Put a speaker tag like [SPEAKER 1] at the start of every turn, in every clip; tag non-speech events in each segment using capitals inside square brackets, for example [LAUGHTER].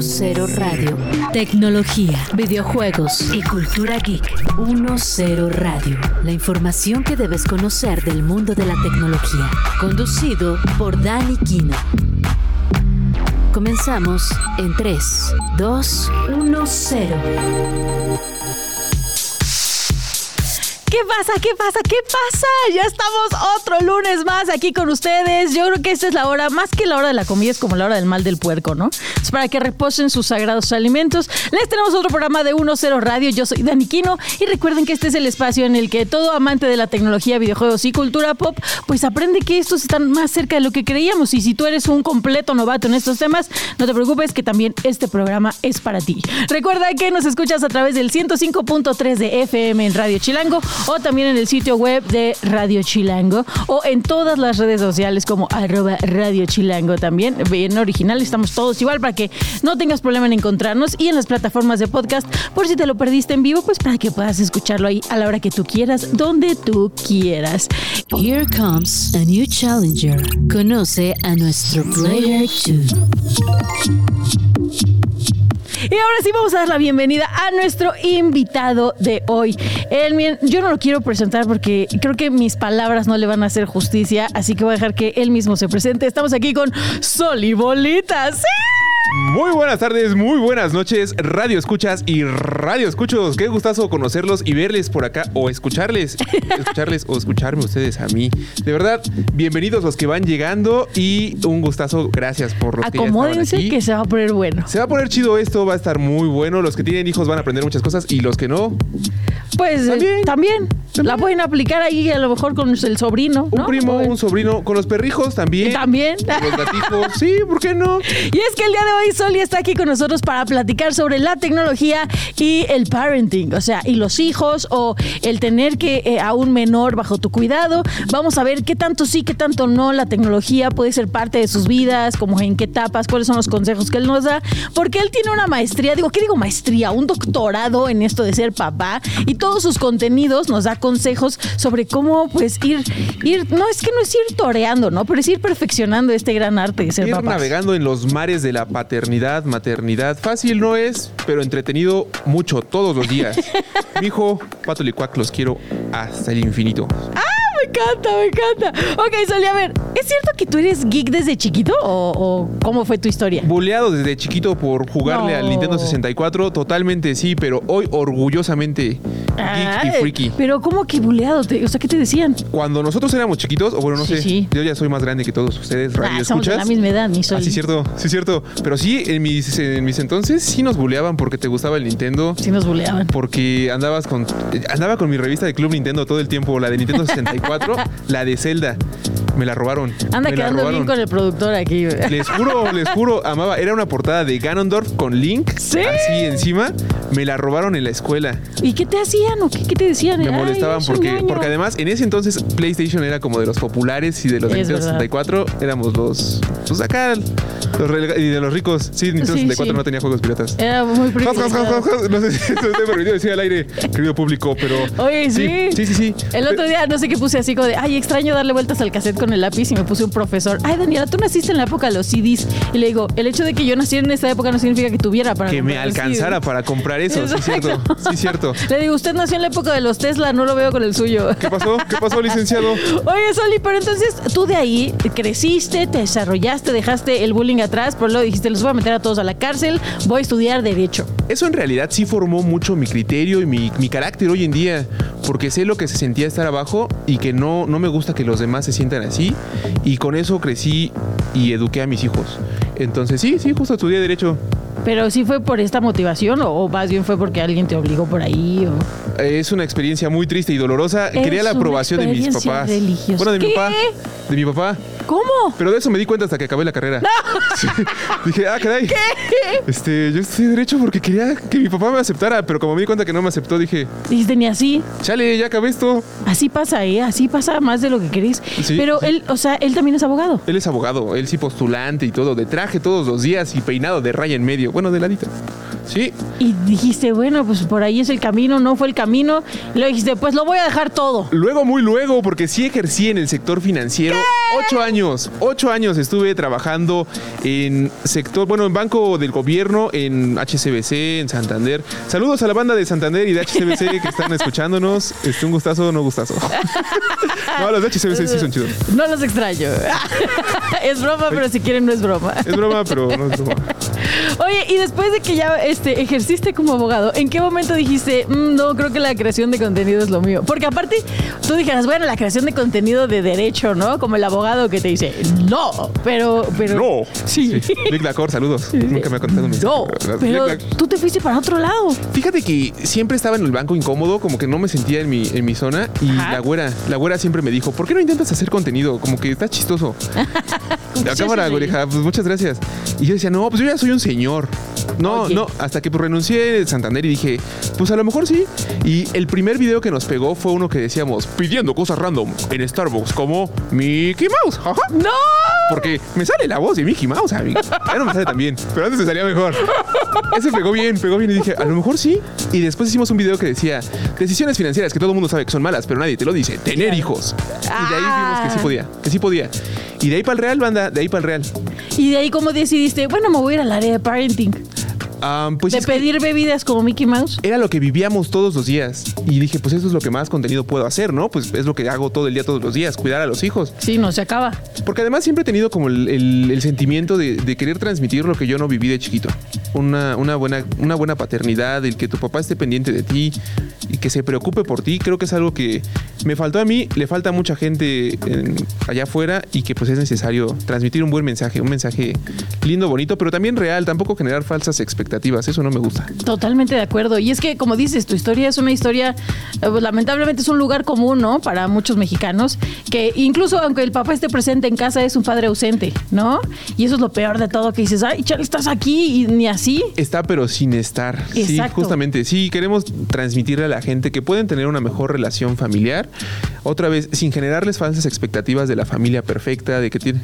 [SPEAKER 1] 10 Radio. Tecnología, videojuegos y cultura geek. 10 Radio. La información que debes conocer del mundo de la tecnología. Conducido por Dani Kino. Comenzamos en 3, 2, 1, 0.
[SPEAKER 2] ¿Qué pasa? ¿Qué pasa? ¿Qué pasa? Ya estamos otro lunes más aquí con ustedes. Yo creo que esta es la hora, más que la hora de la comida, es como la hora del mal del puerco, ¿no? Es para que reposen sus sagrados alimentos. Les tenemos otro programa de 1-0 Radio. Yo soy Dani Quino y recuerden que este es el espacio en el que todo amante de la tecnología, videojuegos y cultura pop, pues aprende que estos están más cerca de lo que creíamos. Y si tú eres un completo novato en estos temas, no te preocupes que también este programa es para ti. Recuerda que nos escuchas a través del 105.3 de FM en Radio Chilango o también en el sitio web de Radio Chilango o en todas las redes sociales como arroba Radio Chilango también. Bien original, estamos todos igual para que no tengas problema en encontrarnos y en las plataformas de podcast por si te lo perdiste en vivo, pues para que puedas escucharlo ahí a la hora que tú quieras, donde tú quieras.
[SPEAKER 1] Here comes a new challenger. Conoce a nuestro Player 2.
[SPEAKER 2] Y ahora sí vamos a dar la bienvenida a nuestro invitado de hoy. Él, yo no lo quiero presentar porque creo que mis palabras no le van a hacer justicia, así que voy a dejar que él mismo se presente. Estamos aquí con Sol y Bolitas. ¡Sí!
[SPEAKER 3] Muy buenas tardes, muy buenas noches, radio escuchas y radio escuchos. Qué gustazo conocerlos y verles por acá o escucharles, escucharles o escucharme ustedes a mí. De verdad, bienvenidos los que van llegando y un gustazo, gracias por los
[SPEAKER 2] Acomódense
[SPEAKER 3] que,
[SPEAKER 2] ya que se va a poner bueno.
[SPEAKER 3] Se va a poner chido esto, va a estar muy bueno. Los que tienen hijos van a aprender muchas cosas y los que no,
[SPEAKER 2] pues eh, también, la pueden aplicar ahí a lo mejor con el sobrino.
[SPEAKER 3] Un primo, un sobrino, con los perrijos también.
[SPEAKER 2] También.
[SPEAKER 3] Con los gatijos, [LAUGHS] sí, ¿por qué no?
[SPEAKER 2] Y es que el día de hoy Soli está aquí con nosotros para platicar sobre la tecnología y el parenting, o sea, y los hijos o el tener que eh, a un menor bajo tu cuidado. Vamos a ver qué tanto sí, qué tanto no la tecnología puede ser parte de sus vidas, como en qué etapas, cuáles son los consejos que él nos da, porque él tiene una maestría, digo, ¿qué digo maestría? Un doctorado en esto de ser papá y todos sus contenidos nos da consejos sobre cómo pues ir, ir, no es que no es ir toreando, ¿no? Pero es ir perfeccionando este gran arte de ser
[SPEAKER 3] ir navegando en los mares de la paternidad, maternidad. Fácil no es, pero entretenido mucho, todos los días. [LAUGHS] Mi hijo, Pato Licuac, los quiero hasta el infinito.
[SPEAKER 2] ¡Ah! me encanta, me encanta. Ok, Soli, a ver, ¿es cierto que tú eres geek desde chiquito o, cómo fue tu historia?
[SPEAKER 3] Buleado desde chiquito por jugarle al Nintendo 64, totalmente sí, pero hoy orgullosamente geek y freaky.
[SPEAKER 2] Pero ¿cómo que buleado? o sea, ¿qué te decían?
[SPEAKER 3] Cuando nosotros éramos chiquitos, o bueno, no sé, yo ya soy más grande que todos ustedes, radio ah,
[SPEAKER 2] somos de la misma edad, ni soy.
[SPEAKER 3] Ah, sí, cierto, sí, cierto. Pero sí, en mis, en mis entonces sí nos buleaban porque te gustaba el Nintendo.
[SPEAKER 2] Sí nos buleaban.
[SPEAKER 3] Porque andabas con, andaba con mi revista de Club Nintendo todo el tiempo, la de Nintendo 64 [LAUGHS] la de Zelda. Me la robaron.
[SPEAKER 2] Anda quedando bien con el productor aquí.
[SPEAKER 3] Les juro, les juro, amaba. Era una portada de Ganondorf con Link.
[SPEAKER 2] ¿Sí?
[SPEAKER 3] Así encima. Me la robaron en la escuela.
[SPEAKER 2] ¿Y qué te hacían o qué, te decían?
[SPEAKER 3] Me molestaban porque, porque además en ese entonces PlayStation era como de los populares y de los de 64 éramos los. Pues acá. y de los ricos. Sí, Nintendo 64 no tenía juegos piratas.
[SPEAKER 2] Era muy
[SPEAKER 3] No sé si permitido decir al aire, querido público, pero.
[SPEAKER 2] Oye, sí.
[SPEAKER 3] Sí, sí, sí.
[SPEAKER 2] El otro día no sé qué puse así como de, ay, extraño darle vueltas al cassette con el lápiz y me puse un profesor. Ay, Daniela, tú naciste en la época de los CDs. Y le digo, el hecho de que yo naciera en esa época no significa que tuviera para
[SPEAKER 3] Que me alcanzara para comprar eso, sí, cierto. Sí, cierto.
[SPEAKER 2] Le digo, usted nació en la época de los Tesla, no lo veo con el suyo.
[SPEAKER 3] ¿Qué pasó? ¿Qué pasó, licenciado?
[SPEAKER 2] Oye, Soli, pero entonces tú de ahí creciste, te desarrollaste, dejaste el bullying atrás, pero luego dijiste, los voy a meter a todos a la cárcel, voy a estudiar Derecho.
[SPEAKER 3] Eso en realidad sí formó mucho mi criterio y mi, mi carácter hoy en día, porque sé lo que se sentía estar abajo y que no, no me gusta que los demás se sientan así. Y con eso crecí y eduqué a mis hijos. Entonces, sí, sí, justo estudié Derecho.
[SPEAKER 2] Pero sí fue por esta motivación o, más bien fue porque alguien te obligó por ahí. O...
[SPEAKER 3] Es una experiencia muy triste y dolorosa. Quería la aprobación de mis papás. Bueno, de mi papá. De mi papá.
[SPEAKER 2] ¿Cómo?
[SPEAKER 3] Pero de eso me di cuenta hasta que acabé la carrera. [LAUGHS] Dije, ah, caray.
[SPEAKER 2] ¿Qué?
[SPEAKER 3] Este, yo estoy derecho porque quería que mi papá me aceptara, pero como me di cuenta que no me aceptó, dije.
[SPEAKER 2] Dijiste ni así.
[SPEAKER 3] Chale, ya acabé esto.
[SPEAKER 2] Así pasa, ¿eh? Así pasa más de lo que querés. pero él, o sea, él también es abogado.
[SPEAKER 3] Él es abogado, él sí postulante y todo, de traje todos los días y peinado de raya en medio. Bueno, de ladito. Sí.
[SPEAKER 2] Y dijiste, bueno, pues por ahí es el camino, no fue el camino. Y luego dijiste, pues lo voy a dejar todo.
[SPEAKER 3] Luego, muy luego, porque sí ejercí en el sector financiero. Ocho años, ocho años estuve trabajando en sector, bueno, en Banco del Gobierno, en HCBC, en Santander. Saludos a la banda de Santander y de HCBC que están escuchándonos. Este, un gustazo, no gustazo. [LAUGHS] no, los de HCBC sí son chidos.
[SPEAKER 2] No los extraño. [LAUGHS] es broma, pero si quieren no es broma.
[SPEAKER 3] Es broma, pero no es broma.
[SPEAKER 2] Oye, y después de que ya este, ejerciste como abogado, ¿en qué momento dijiste, "Mm, no, creo que la creación de contenido es lo mío? Porque aparte, tú dijeras, bueno, la creación de contenido de derecho, ¿no? Como el abogado que te dice, no, pero... pero
[SPEAKER 3] No.
[SPEAKER 2] Sí.
[SPEAKER 3] Lick Lacor, saludos. Nunca me ha contado mi
[SPEAKER 2] No, pero tú te fuiste para otro lado.
[SPEAKER 3] Fíjate que siempre estaba en el banco incómodo, como que no me sentía en mi, en mi zona. Y
[SPEAKER 2] Ajá.
[SPEAKER 3] la güera, la güera siempre me dijo, ¿por qué no intentas hacer contenido? Como que está chistoso. [LAUGHS] la
[SPEAKER 2] Sí,
[SPEAKER 3] cámara,
[SPEAKER 2] sí, sí.
[SPEAKER 3] güereja, pues muchas gracias. Y yo decía, no, pues yo ya soy un señor. No,
[SPEAKER 2] Oye.
[SPEAKER 3] no, hasta que pues, renuncié de Santander y dije, pues a lo mejor sí. Y el primer video que nos pegó fue uno que decíamos, pidiendo cosas random en Starbucks, como Mickey Mouse. Ajá.
[SPEAKER 2] ¡No!
[SPEAKER 3] Porque me sale la voz de Mickey Mouse, a mí. Ya no me sale tan bien, pero antes me salía mejor. Ese pegó bien, pegó bien y dije, a lo mejor sí. Y después hicimos un video que decía, decisiones financieras que todo el mundo sabe que son malas, pero nadie te lo dice, tener hijos. Y de ahí vimos que sí podía, que sí podía. Y de ahí para el real, banda, de ahí para el real.
[SPEAKER 2] Y de ahí como decidiste, bueno, me voy a ir al área de parenting.
[SPEAKER 3] Pues
[SPEAKER 2] de
[SPEAKER 3] que
[SPEAKER 2] pedir bebidas como Mickey Mouse.
[SPEAKER 3] era lo que vivíamos todos los días. Y dije, pues eso es lo que más contenido puedo hacer, ¿no? Pues es lo que hago todo el día, todos los días, cuidar a los hijos.
[SPEAKER 2] Sí, no se acaba.
[SPEAKER 3] Porque además siempre he tenido como el, el- el sentimiento de, de querer transmitir lo que yo no viví de chiquito. Una, una, buena, una buena paternidad, el que tu papá esté pendiente de ti y que se preocupe por ti. Creo que es algo que me faltó a mí, le falta a mucha gente en- allá afuera y que pues es necesario transmitir un buen mensaje, un mensaje lindo, bonito, pero también real, tampoco generar falsas expectativas. Eso no me gusta.
[SPEAKER 2] Totalmente de acuerdo. Y es que, como dices, tu historia es una historia, eh, pues, lamentablemente es un lugar común, ¿no? Para muchos mexicanos, que incluso aunque el papá esté presente en casa, es un padre ausente, ¿no? Y eso es lo peor de todo, que dices, ay, chale, estás aquí y ni así.
[SPEAKER 3] Está pero sin estar. Sí, justamente. Sí, queremos transmitirle a la gente que pueden tener una mejor relación familiar. Otra vez, sin generarles falsas expectativas de la familia perfecta, de que tiene.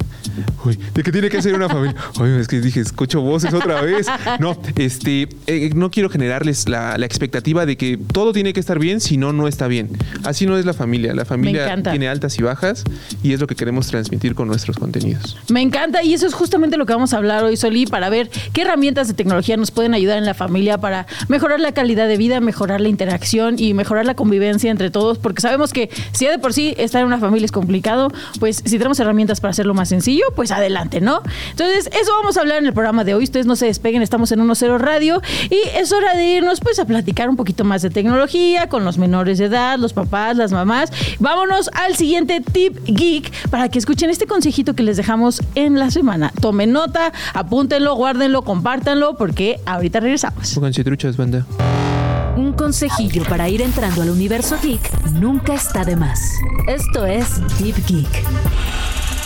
[SPEAKER 3] Uy, de que tiene que ser una familia. [LAUGHS] Ay, es que dije, escucho voces otra vez. No, este, eh, no quiero generarles la, la expectativa de que todo tiene que estar bien, si no, no está bien. Así no es la familia. La familia tiene altas y bajas y es lo que queremos transmitir con nuestros contenidos.
[SPEAKER 2] Me encanta y eso es justamente lo que vamos a hablar hoy, Soli, para ver qué herramientas de tecnología nos pueden ayudar en la familia para mejorar la calidad de vida, mejorar la interacción y mejorar la convivencia entre todos, porque sabemos que si ya de por sí estar en una familia es complicado, pues si tenemos herramientas para hacerlo más sencillo, pues adelante, ¿no? Entonces, eso vamos a hablar en el programa de hoy. Ustedes no se despeguen, estamos en 1.0 Radio y es hora de irnos pues a platicar un poquito más de tecnología con los menores de edad, los papás, las mamás. Vámonos al siguiente tip geek para que escuchen este consejito que les dejamos en la semana. Tomen nota, apúntenlo, guárdenlo, compártanlo porque ahorita regresamos.
[SPEAKER 3] Pónganse truchas, banda.
[SPEAKER 1] Un consejillo para ir entrando al universo geek nunca está de más. Esto es Deep Geek.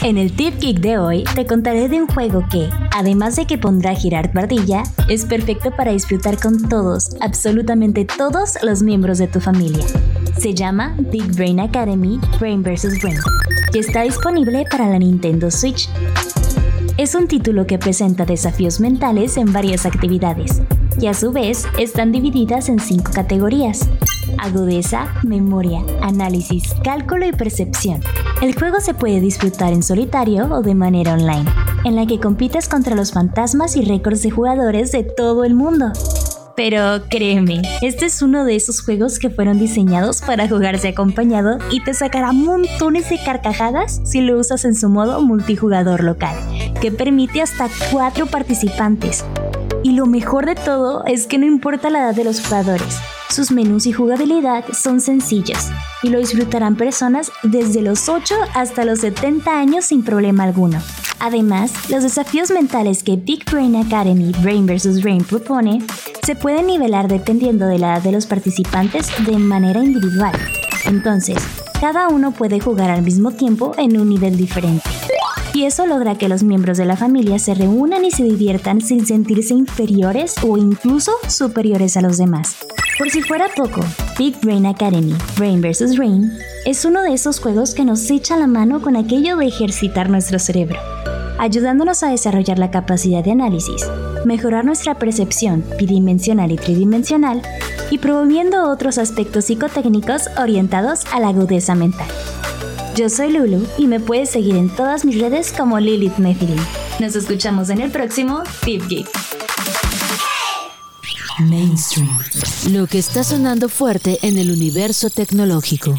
[SPEAKER 4] En el Tip Geek de hoy te contaré de un juego que, además de que pondrá a girar tu ardilla, es perfecto para disfrutar con todos, absolutamente todos los miembros de tu familia. Se llama Big Brain Academy Brain vs. Brain y está disponible para la Nintendo Switch. Es un título que presenta desafíos mentales en varias actividades, y a su vez están divididas en cinco categorías. Agudeza, memoria, análisis, cálculo y percepción. El juego se puede disfrutar en solitario o de manera online, en la que compites contra los fantasmas y récords de jugadores de todo el mundo. Pero créeme, este es uno de esos juegos que fueron diseñados para jugarse acompañado y te sacará montones de carcajadas si lo usas en su modo multijugador local, que permite hasta cuatro participantes. Y lo mejor de todo es que no importa la edad de los jugadores, sus menús y jugabilidad son sencillos y lo disfrutarán personas desde los 8 hasta los 70 años sin problema alguno. Además, los desafíos mentales que Big Brain Academy Brain vs. Brain propone se pueden nivelar dependiendo de la edad de los participantes de manera individual. Entonces, cada uno puede jugar al mismo tiempo en un nivel diferente. Y eso logra que los miembros de la familia se reúnan y se diviertan sin sentirse inferiores o incluso superiores a los demás. Por si fuera poco, Big Brain Academy, Brain vs. Brain, es uno de esos juegos que nos echa la mano con aquello de ejercitar nuestro cerebro, ayudándonos a desarrollar la capacidad de análisis, mejorar nuestra percepción bidimensional y tridimensional y promoviendo otros aspectos psicotécnicos orientados a la agudeza mental. Yo soy Lulu y me puedes seguir en todas mis redes como Lilith Nephilim. Nos escuchamos en el próximo Tip Geek.
[SPEAKER 1] Mainstream. Lo que está sonando fuerte en el universo tecnológico.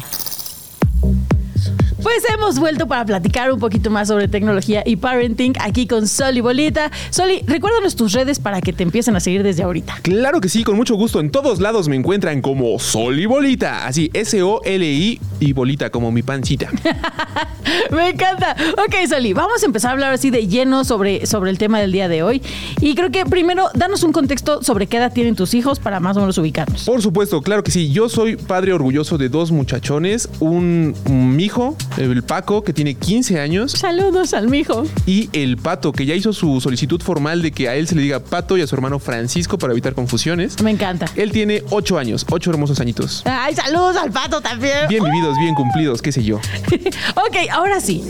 [SPEAKER 2] Pues hemos vuelto para platicar un poquito más sobre tecnología y parenting aquí con Sol y Bolita. Soli, recuérdanos tus redes para que te empiecen a seguir desde ahorita.
[SPEAKER 3] Claro que sí, con mucho gusto. En todos lados me encuentran como Sol y Bolita. Así, S-O-L-I y Bolita, como mi pancita. [LAUGHS]
[SPEAKER 2] Me encanta. Ok, Soli, vamos a empezar a hablar así de lleno sobre, sobre el tema del día de hoy. Y creo que primero, danos un contexto sobre qué edad tienen tus hijos para más o menos ubicarnos.
[SPEAKER 3] Por supuesto, claro que sí. Yo soy padre orgulloso de dos muchachones. Un, un hijo, el Paco, que tiene 15 años.
[SPEAKER 2] Saludos al mijo.
[SPEAKER 3] Y el Pato, que ya hizo su solicitud formal de que a él se le diga Pato y a su hermano Francisco para evitar confusiones.
[SPEAKER 2] Me encanta.
[SPEAKER 3] Él tiene 8 años, 8 hermosos añitos.
[SPEAKER 2] Ay, saludos al pato también.
[SPEAKER 3] Bien vividos, bien cumplidos, qué sé yo. [LAUGHS]
[SPEAKER 2] ok, ahora sí.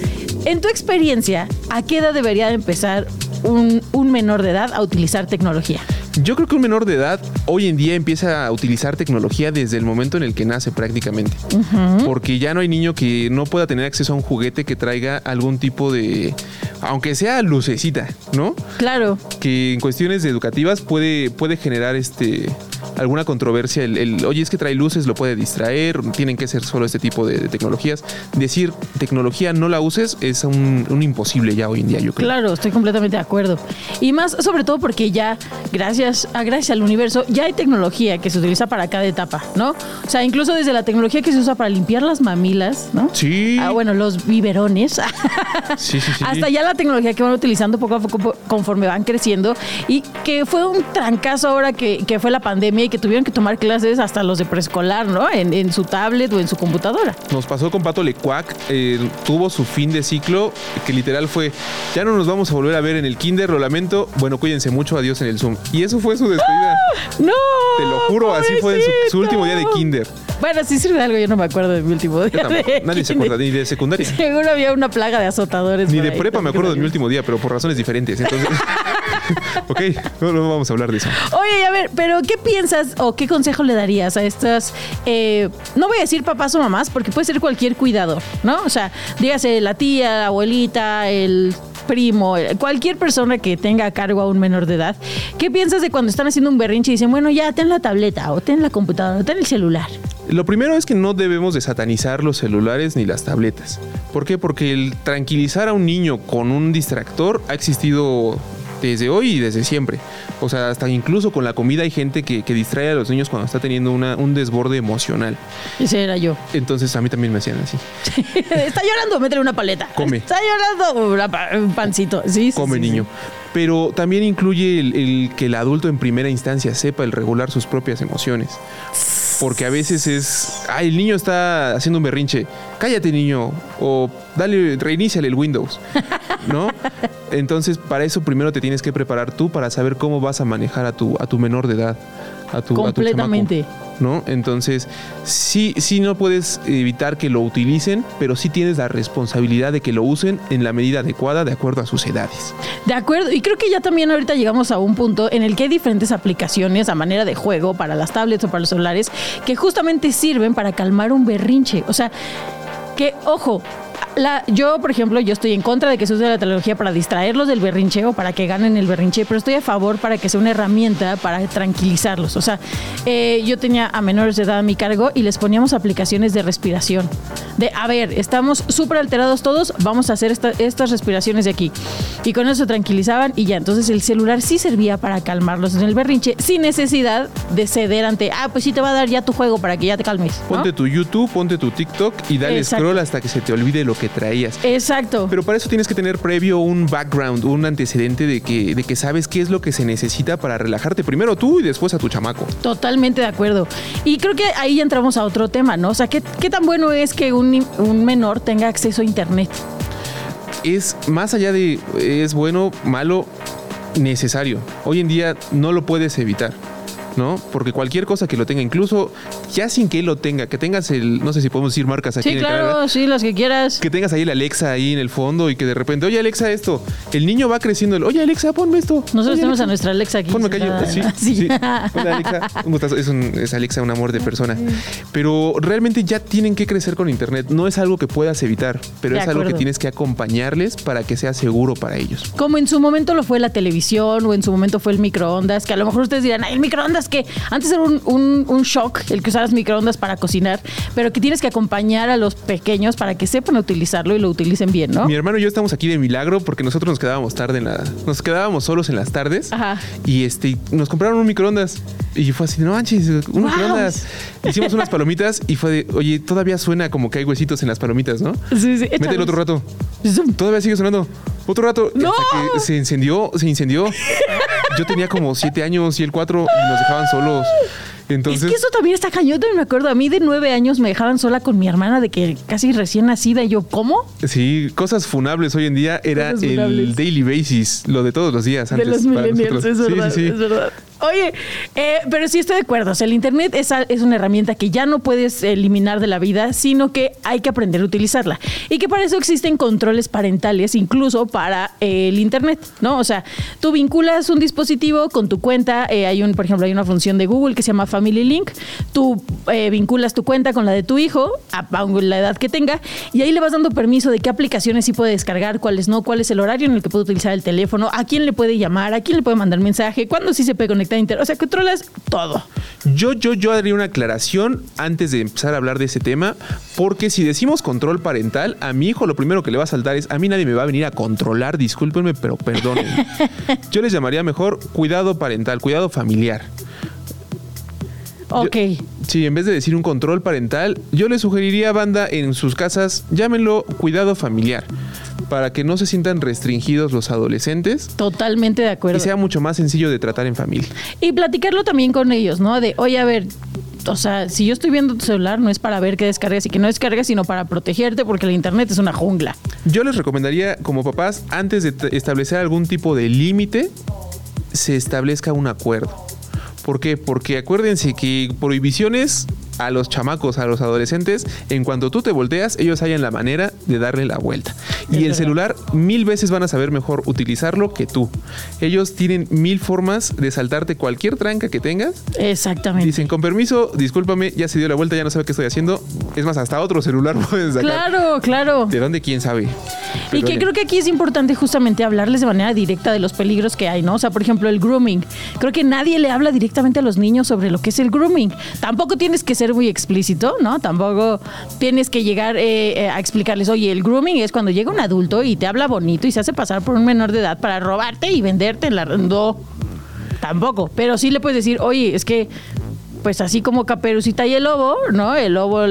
[SPEAKER 2] En tu experiencia, ¿a qué edad debería de empezar un, un menor de edad a utilizar tecnología?
[SPEAKER 3] Yo creo que un menor de edad hoy en día empieza a utilizar tecnología desde el momento en el que nace prácticamente. Porque ya no hay niño que no pueda tener acceso a un juguete que traiga algún tipo de, aunque sea lucecita, ¿no?
[SPEAKER 2] Claro.
[SPEAKER 3] Que en cuestiones educativas puede, puede generar este alguna controversia. El, el, oye, es que trae luces, lo puede distraer, tienen que ser solo este tipo de, de tecnologías. Decir tecnología no la uses es un, un imposible ya hoy en día, yo creo.
[SPEAKER 2] Claro, estoy completamente de acuerdo. Y más sobre todo porque ya, gracias, a, gracias al universo, ya hay tecnología que se utiliza para cada etapa, ¿no? O sea, incluso desde la tecnología que se usa para limpiar las mamilas, ¿no?
[SPEAKER 3] Sí.
[SPEAKER 2] Ah, bueno, los biberones. [LAUGHS]
[SPEAKER 3] Sí, sí, sí.
[SPEAKER 2] Hasta ya la tecnología que van utilizando poco a poco po- conforme van creciendo y que fue un trancazo ahora que, que fue la pandemia y que tuvieron que tomar clases hasta los de preescolar, ¿no? En, en su tablet o en su computadora.
[SPEAKER 3] Nos pasó con Pato Lecuac, eh, tuvo su fin de ciclo, que literal fue, ya no nos vamos a volver a ver en el kinder, lo lamento, bueno, cuídense mucho, adiós en el Zoom. Y eso fue su despedida,
[SPEAKER 2] ¡No!
[SPEAKER 3] te lo juro, así fue en su, su último día de kinder.
[SPEAKER 2] Bueno, sí sirve de algo, yo no me acuerdo de mi último día. de
[SPEAKER 3] nadie se acuerda, ni de secundaria.
[SPEAKER 2] Seguro había una plaga de azotadores.
[SPEAKER 3] Ni de
[SPEAKER 2] ahí.
[SPEAKER 3] prepa me acuerdo de mi último día, pero por razones diferentes. Entonces, [LAUGHS] ok, no, no vamos a hablar de eso.
[SPEAKER 2] Oye, a ver, pero ¿qué piensas o qué consejo le darías a estas, eh, no voy a decir papás o mamás, porque puede ser cualquier cuidador, ¿no? O sea, dígase la tía, la abuelita, el primo, cualquier persona que tenga a cargo a un menor de edad. ¿Qué piensas de cuando están haciendo un berrinche y dicen, bueno, ya ten la tableta o ten la computadora o ten el celular?
[SPEAKER 3] Lo primero es que no debemos de satanizar los celulares ni las tabletas. ¿Por qué? Porque el tranquilizar a un niño con un distractor ha existido desde hoy y desde siempre. O sea, hasta incluso con la comida hay gente que, que distrae a los niños cuando está teniendo una- un desborde emocional.
[SPEAKER 2] Ese era yo.
[SPEAKER 3] Entonces a mí también me hacían así. [LAUGHS]
[SPEAKER 2] Está llorando, métele una paleta.
[SPEAKER 3] Come.
[SPEAKER 2] Está llorando, un pancito. Sí, sí,
[SPEAKER 3] Come
[SPEAKER 2] sí,
[SPEAKER 3] niño. Pero también incluye el, el que el adulto en primera instancia sepa el regular sus propias emociones. Porque a veces es, ay, el niño está haciendo un berrinche, cállate niño, o dale, reiníciale el Windows, ¿no? [LAUGHS] Entonces, para eso primero te tienes que preparar tú para saber cómo vas a manejar a tu, a tu menor de edad, a tu, a tu
[SPEAKER 2] Completamente.
[SPEAKER 3] chamaco, ¿no? Entonces, sí, sí no puedes evitar que lo utilicen, pero sí tienes la responsabilidad de que lo usen en la medida adecuada de acuerdo a sus edades.
[SPEAKER 2] De acuerdo, y creo que ya también ahorita llegamos a un punto en el que hay diferentes aplicaciones a manera de juego para las tablets o para los celulares que justamente sirven para calmar un berrinche. O sea, que, ojo, la, yo, por ejemplo, yo estoy en contra de que se use la tecnología para distraerlos del berrinche o para que ganen el berrinche, pero estoy a favor para que sea una herramienta para tranquilizarlos. O sea, eh, yo tenía a menores de edad a mi cargo y les poníamos aplicaciones de respiración. De, a ver, estamos súper alterados todos, vamos a hacer esta- estas respiraciones de aquí. Y con eso se tranquilizaban y ya. Entonces el celular sí servía para calmarlos en el berrinche sin necesidad de ceder ante, ah, pues sí te va a dar ya tu juego para que ya te calmes. ¿no?
[SPEAKER 3] Ponte tu YouTube, ponte tu TikTok y dale
[SPEAKER 2] Exacto.
[SPEAKER 3] scroll hasta que se te olvide lo que traías.
[SPEAKER 2] Exacto.
[SPEAKER 3] Pero para eso tienes que tener previo un background, un antecedente de que, de que sabes qué es lo que se necesita para relajarte primero tú y después a tu chamaco.
[SPEAKER 2] Totalmente de acuerdo. Y creo que ahí ya entramos a otro tema, ¿no? O sea, ¿qué, qué tan bueno es que un, un menor tenga acceso a Internet?
[SPEAKER 3] Es más allá de es bueno, malo, necesario. Hoy en día no lo puedes evitar. ¿No? Porque cualquier cosa que lo tenga, incluso ya sin que él lo tenga, que tengas el, no sé si podemos decir marcas aquí
[SPEAKER 2] Sí,
[SPEAKER 3] en el canal,
[SPEAKER 2] claro, sí, las que quieras.
[SPEAKER 3] que tengas ahí el Alexa ahí en el fondo y que de repente, oye Alexa esto, el niño va creciendo, el, oye Alexa, ponme esto.
[SPEAKER 2] Nosotros
[SPEAKER 3] Oye,
[SPEAKER 2] tenemos
[SPEAKER 3] Alexa,
[SPEAKER 2] a nuestra Alexa aquí.
[SPEAKER 3] Ponme callo. [LAUGHS] Sí, sí. Hola, Alexa. Un gustazo. Es, un- es Alexa un amor de persona. Pero realmente ya tienen que crecer con Internet. No es algo que puedas evitar, pero
[SPEAKER 2] De
[SPEAKER 3] es algo que tienes que acompañarles para que sea seguro para ellos.
[SPEAKER 2] Como en su momento lo fue la televisión o en su momento fue el microondas, que a lo mejor ustedes dirán, ay, el microondas que antes era un, un- un shock el que usaras microondas para cocinar, pero que tienes que acompañar a los pequeños para que sepan utilizarlo y lo utilicen bien, ¿no?
[SPEAKER 3] Mi hermano y yo estamos aquí de milagro porque nosotros nos quedábamos tarde en la. Nos quedábamos solos en las tardes.
[SPEAKER 2] Ajá.
[SPEAKER 3] Y este nos compraron un microondas. Y fue así, no manches, un
[SPEAKER 2] Wow.
[SPEAKER 3] microondas. Hicimos unas palomitas y fue de, oye, todavía suena como que hay huesitos en las palomitas, ¿no?
[SPEAKER 2] Sí, sí,
[SPEAKER 3] Mételo otro rato. Todavía sigue sonando. Otro rato.
[SPEAKER 2] ¡No!
[SPEAKER 3] Hasta que se incendió, se incendió. Yo tenía como siete años y el cuatro y nos dejaban solos. Entonces,
[SPEAKER 2] es que eso también está cañón, me acuerdo. A mí de nueve años me dejaban sola con mi hermana de que casi recién nacida. Y yo, ¿cómo?
[SPEAKER 3] sí, cosas funables hoy en día era el daily basis, lo de todos los días.
[SPEAKER 2] de
[SPEAKER 3] Antes
[SPEAKER 2] los
[SPEAKER 3] para
[SPEAKER 2] millennials, es
[SPEAKER 3] Sí,
[SPEAKER 2] verdad,
[SPEAKER 3] sí, sí.
[SPEAKER 2] es verdad. Oye, eh, pero sí estoy de acuerdo. O sea, el Internet es, es una herramienta que ya no puedes eliminar de la vida, sino que hay que aprender a utilizarla. Y que para eso existen controles parentales, incluso para eh, el Internet, ¿no? O sea, tú vinculas un dispositivo con tu cuenta. eh, hay un, por ejemplo, hay una función de Google que se llama Family Link. Tú vinculas tu cuenta con la de tu hijo, a, a la edad que tenga, y ahí le vas dando permiso de qué aplicaciones sí puede descargar, cuáles no, cuál es el horario en el que puede utilizar el teléfono, a quién le puede llamar, a quién le puede mandar mensaje, cuándo sí se puede conectar O sea, controlas todo.
[SPEAKER 3] Yo, yo, yo haría una aclaración antes de empezar a hablar de ese tema, porque si decimos control parental, a mi hijo lo primero que le va a saltar es, a mí nadie me va a venir a controlar, discúlpenme, pero perdónenme. [LAUGHS] Yo les llamaría mejor cuidado parental, cuidado familiar.
[SPEAKER 2] Ok.
[SPEAKER 3] Sí, en vez de decir un control parental, yo les sugeriría a banda en sus casas, llámenlo cuidado familiar, para que no se sientan restringidos los adolescentes
[SPEAKER 2] Totalmente de acuerdo.
[SPEAKER 3] y sea mucho más sencillo de tratar en familia.
[SPEAKER 2] Y platicarlo también con ellos, ¿no? De, oye, a ver, o sea, si yo estoy viendo tu celular, no es para ver qué descargas y que no descargas, sino para protegerte, porque el internet es una jungla.
[SPEAKER 3] Yo les recomendaría, como papás, antes de establecer algún tipo de límite, se establezca un acuerdo. ¿Por qué? Porque acuérdense que prohibiciones a los chamacos, a los adolescentes, en cuanto tú te volteas, ellos hallan la manera de darle la vuelta. Y el celular mil veces van a saber mejor utilizarlo que tú. Ellos tienen mil formas de saltarte cualquier tranca que tengas.
[SPEAKER 2] Exactamente.
[SPEAKER 3] Dicen, con permiso, discúlpame, ya se dio la vuelta, ya no sabe qué estoy haciendo. Es más, hasta otro celular [LAUGHS] pueden sacar.
[SPEAKER 2] Claro, claro.
[SPEAKER 3] ¿De dónde? ¿Quién sabe?
[SPEAKER 2] Y que creo que aquí es importante justamente hablarles de manera directa de los peligros que hay, ¿no? O sea, por ejemplo, el grooming. Creo que nadie le habla directamente a los niños sobre lo que es el grooming. Tampoco tienes que ser muy explícito, ¿no? Tampoco tienes que llegar eh, eh, a explicarles, oye, el grooming es cuando llega un adulto y te habla bonito y se hace pasar por un menor de edad para robarte y venderte en la... No, tampoco. Pero sí le puedes decir, oye, es que pues así como Caperucita y el lobo, ¿no? El lobo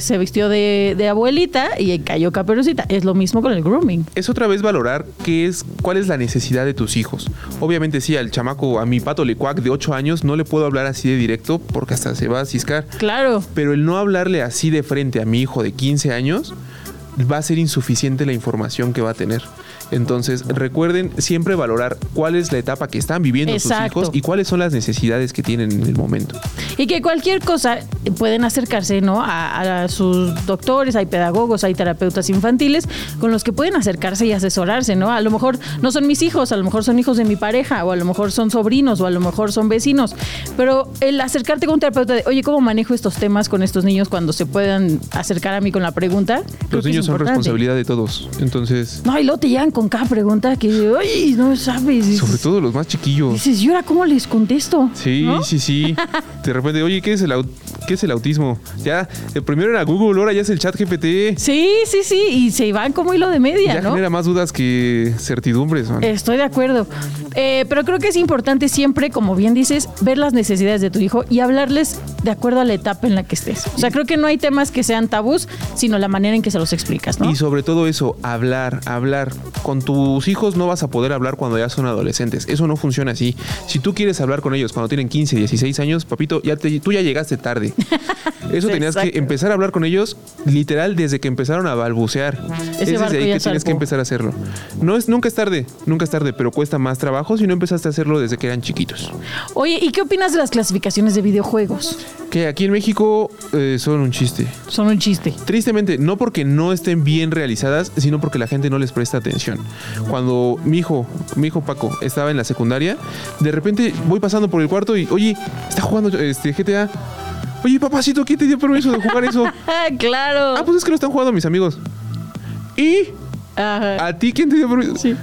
[SPEAKER 2] se vistió de, de abuelita y cayó Caperucita. Es lo mismo con el grooming.
[SPEAKER 3] es otra vez valorar qué es, cuál es la necesidad de tus hijos. Obviamente sí, al chamaco, a mi pato lecuac de 8 años, no le puedo hablar así de directo porque hasta se va a ciscar.
[SPEAKER 2] Claro.
[SPEAKER 3] Pero el no hablarle así de frente a mi hijo de 15 años va a ser insuficiente la información que va a tener. Entonces, recuerden siempre valorar cuál es la etapa que están viviendo
[SPEAKER 2] Exacto.
[SPEAKER 3] sus hijos y cuáles son las necesidades que tienen en el momento.
[SPEAKER 2] Y que cualquier cosa pueden acercarse, ¿no? A, a sus doctores, hay pedagogos, hay terapeutas infantiles con los que pueden acercarse y asesorarse, ¿no? A lo mejor no son mis hijos, a lo mejor son hijos de mi pareja, o a lo mejor son sobrinos, o a lo mejor son vecinos. Pero el acercarte con un terapeuta de, oye, ¿cómo manejo estos temas con estos niños cuando se puedan acercar a mí con la pregunta?
[SPEAKER 3] Los niños son responsabilidad de todos. Entonces,
[SPEAKER 2] No, y luego te llegan con cada pregunta que, ay, no sabes.
[SPEAKER 3] Sobre todo los más chiquillos.
[SPEAKER 2] Dices, ¿y ahora cómo les contesto?
[SPEAKER 3] Sí,
[SPEAKER 2] ¿No?
[SPEAKER 3] sí, sí. [LAUGHS] De repente, oye, ¿qué es el, au- qué es el autismo? Ya, el primero era Google, ahora ya es el chat GPT.
[SPEAKER 2] Sí, sí, sí, y se van como hilo de media,
[SPEAKER 3] Ya
[SPEAKER 2] ¿no?
[SPEAKER 3] genera más dudas que certidumbres, man.
[SPEAKER 2] Estoy de acuerdo. Eh, pero creo que es importante siempre, como bien dices, ver las necesidades de tu hijo y hablarles de acuerdo a la etapa en la que estés. O sea, creo que no hay temas que sean tabús, sino la manera en que se los explicas, ¿no?
[SPEAKER 3] Y sobre todo eso, hablar, hablar. Con tus hijos no vas a poder hablar cuando ya son adolescentes. Eso no funciona así. Si tú quieres hablar con ellos cuando tienen 15, 16 años, papito, ya te- tú ya llegaste tarde. [LAUGHS] Eso
[SPEAKER 2] Sí,
[SPEAKER 3] tenías que empezar a hablar con ellos literal desde que empezaron a balbucear.
[SPEAKER 2] Ese
[SPEAKER 3] es desde ahí que tienes que empezar a hacerlo. No es nunca es tarde, nunca es tarde, pero cuesta más trabajo si no empezaste a hacerlo desde que eran chiquitos.
[SPEAKER 2] Oye, ¿y qué opinas de las clasificaciones de videojuegos?
[SPEAKER 3] Que aquí en México eh, son un chiste.
[SPEAKER 2] Son un chiste.
[SPEAKER 3] Tristemente, no porque no estén bien realizadas, sino porque la gente no les presta atención. Cuando mi hijo, mi hijo Paco, estaba en la secundaria, de repente voy pasando por el cuarto y, oye, está jugando este GTA. Oye, papacito, ¿quién te dio permiso de jugar eso?
[SPEAKER 2] Ah, [LAUGHS] claro.
[SPEAKER 3] Ah, pues es que lo están jugando mis amigos. ¿Y
[SPEAKER 2] Ajá.
[SPEAKER 3] a ti quién te dio permiso?
[SPEAKER 2] Sí.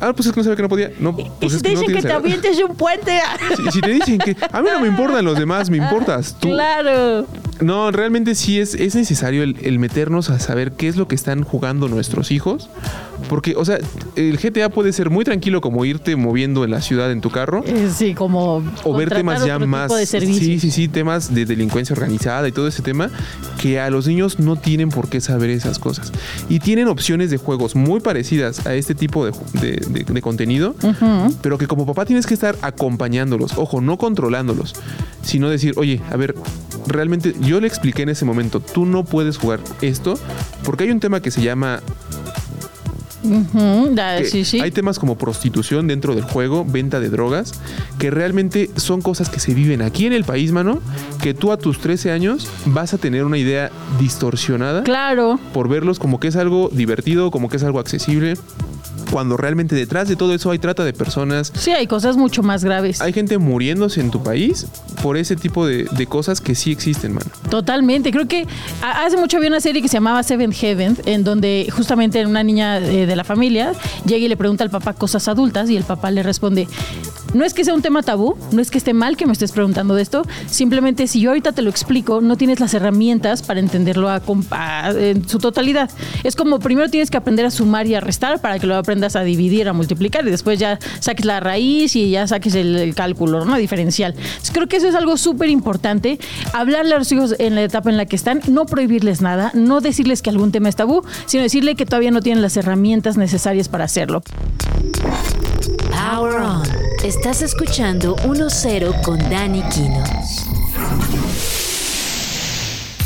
[SPEAKER 3] Ah, pues es que no sabía que no podía. No,
[SPEAKER 2] y
[SPEAKER 3] pues
[SPEAKER 2] si
[SPEAKER 3] es
[SPEAKER 2] te
[SPEAKER 3] que no
[SPEAKER 2] dicen que te avientes de un puente. [LAUGHS]
[SPEAKER 3] Si, si te dicen que a mí no me importan los demás, me importas tú.
[SPEAKER 2] Claro.
[SPEAKER 3] No, realmente sí es, es necesario el, el meternos a saber qué es lo que están jugando nuestros hijos. Porque, o sea, el GTA puede ser muy tranquilo como irte moviendo en la ciudad en tu carro.
[SPEAKER 2] Eh, Sí, como.
[SPEAKER 3] O ver temas ya más.
[SPEAKER 2] de
[SPEAKER 3] sí, sí, sí, temas de delincuencia organizada y todo ese tema. Que a los niños no tienen por qué saber esas cosas. Y tienen opciones de juegos muy parecidas a este tipo de, de- de- de contenido. Pero que como papá tienes que estar acompañándolos, ojo, no controlándolos, sino decir, oye, a ver, realmente yo le expliqué en ese momento, tú no puedes jugar esto, porque hay un tema que se llama...
[SPEAKER 2] Ujú, da-
[SPEAKER 3] que
[SPEAKER 2] sí, sí.
[SPEAKER 3] Hay temas como prostitución dentro del juego, venta de drogas, que realmente son cosas que se viven aquí en el país, mano, que tú a tus 13 años vas a tener una idea distorsionada
[SPEAKER 2] Claro.
[SPEAKER 3] por verlos como que es algo divertido, como que es algo accesible, cuando realmente detrás de todo eso hay trata de personas,
[SPEAKER 2] Sí, hay cosas mucho más graves.
[SPEAKER 3] hay gente muriéndose en tu país por ese tipo de, de cosas que sí existen, mano.
[SPEAKER 2] Totalmente. Creo que hace mucho había una serie que se llamaba Seven Heaven, en donde justamente una niña eh, de la familia llega y le pregunta al papá cosas adultas y el papá le responde. No es que sea un tema tabú, no es que esté mal que me estés preguntando de esto, simplemente si yo ahorita te lo explico, no tienes las herramientas para entenderlo a en su totalidad. Es como primero tienes que aprender a sumar y a restar para que luego aprendas a dividir, a multiplicar y después ya saques la raíz y ya saques el, cálculo, ¿no? Diferencial. Creo que eso es algo súper importante. Hablarle a los hijos en la etapa en la que están, no prohibirles nada, no decirles que algún tema es tabú, sino decirle que todavía no tienen las herramientas necesarias para hacerlo.
[SPEAKER 1] Power On. Estás escuchando 1-0 con Dani Kino.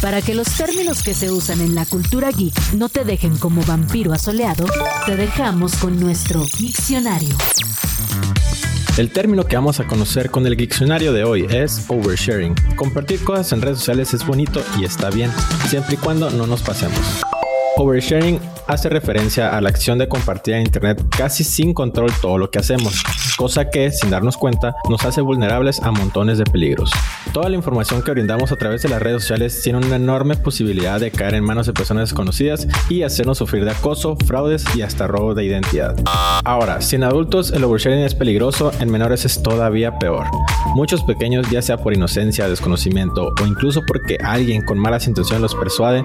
[SPEAKER 1] Para que los términos que se usan en la cultura geek no te dejen como vampiro asoleado, te dejamos con nuestro diccionario.
[SPEAKER 5] El término que vamos a conocer con el diccionario de hoy es oversharing. Compartir cosas en redes sociales es bonito y está bien, siempre y cuando no nos pasemos. Oversharing hace referencia a la acción de compartir en Internet casi sin control todo lo que hacemos, cosa que, sin darnos cuenta, nos hace vulnerables a montones de peligros. Toda la información que brindamos a través de las redes sociales tiene una enorme posibilidad de caer en manos de personas desconocidas y hacernos sufrir de acoso, fraudes y hasta robo de identidad. Ahora, si en adultos el oversharing es peligroso, en menores es todavía peor. Muchos pequeños, ya sea por inocencia, desconocimiento o incluso porque alguien con malas intenciones los persuade,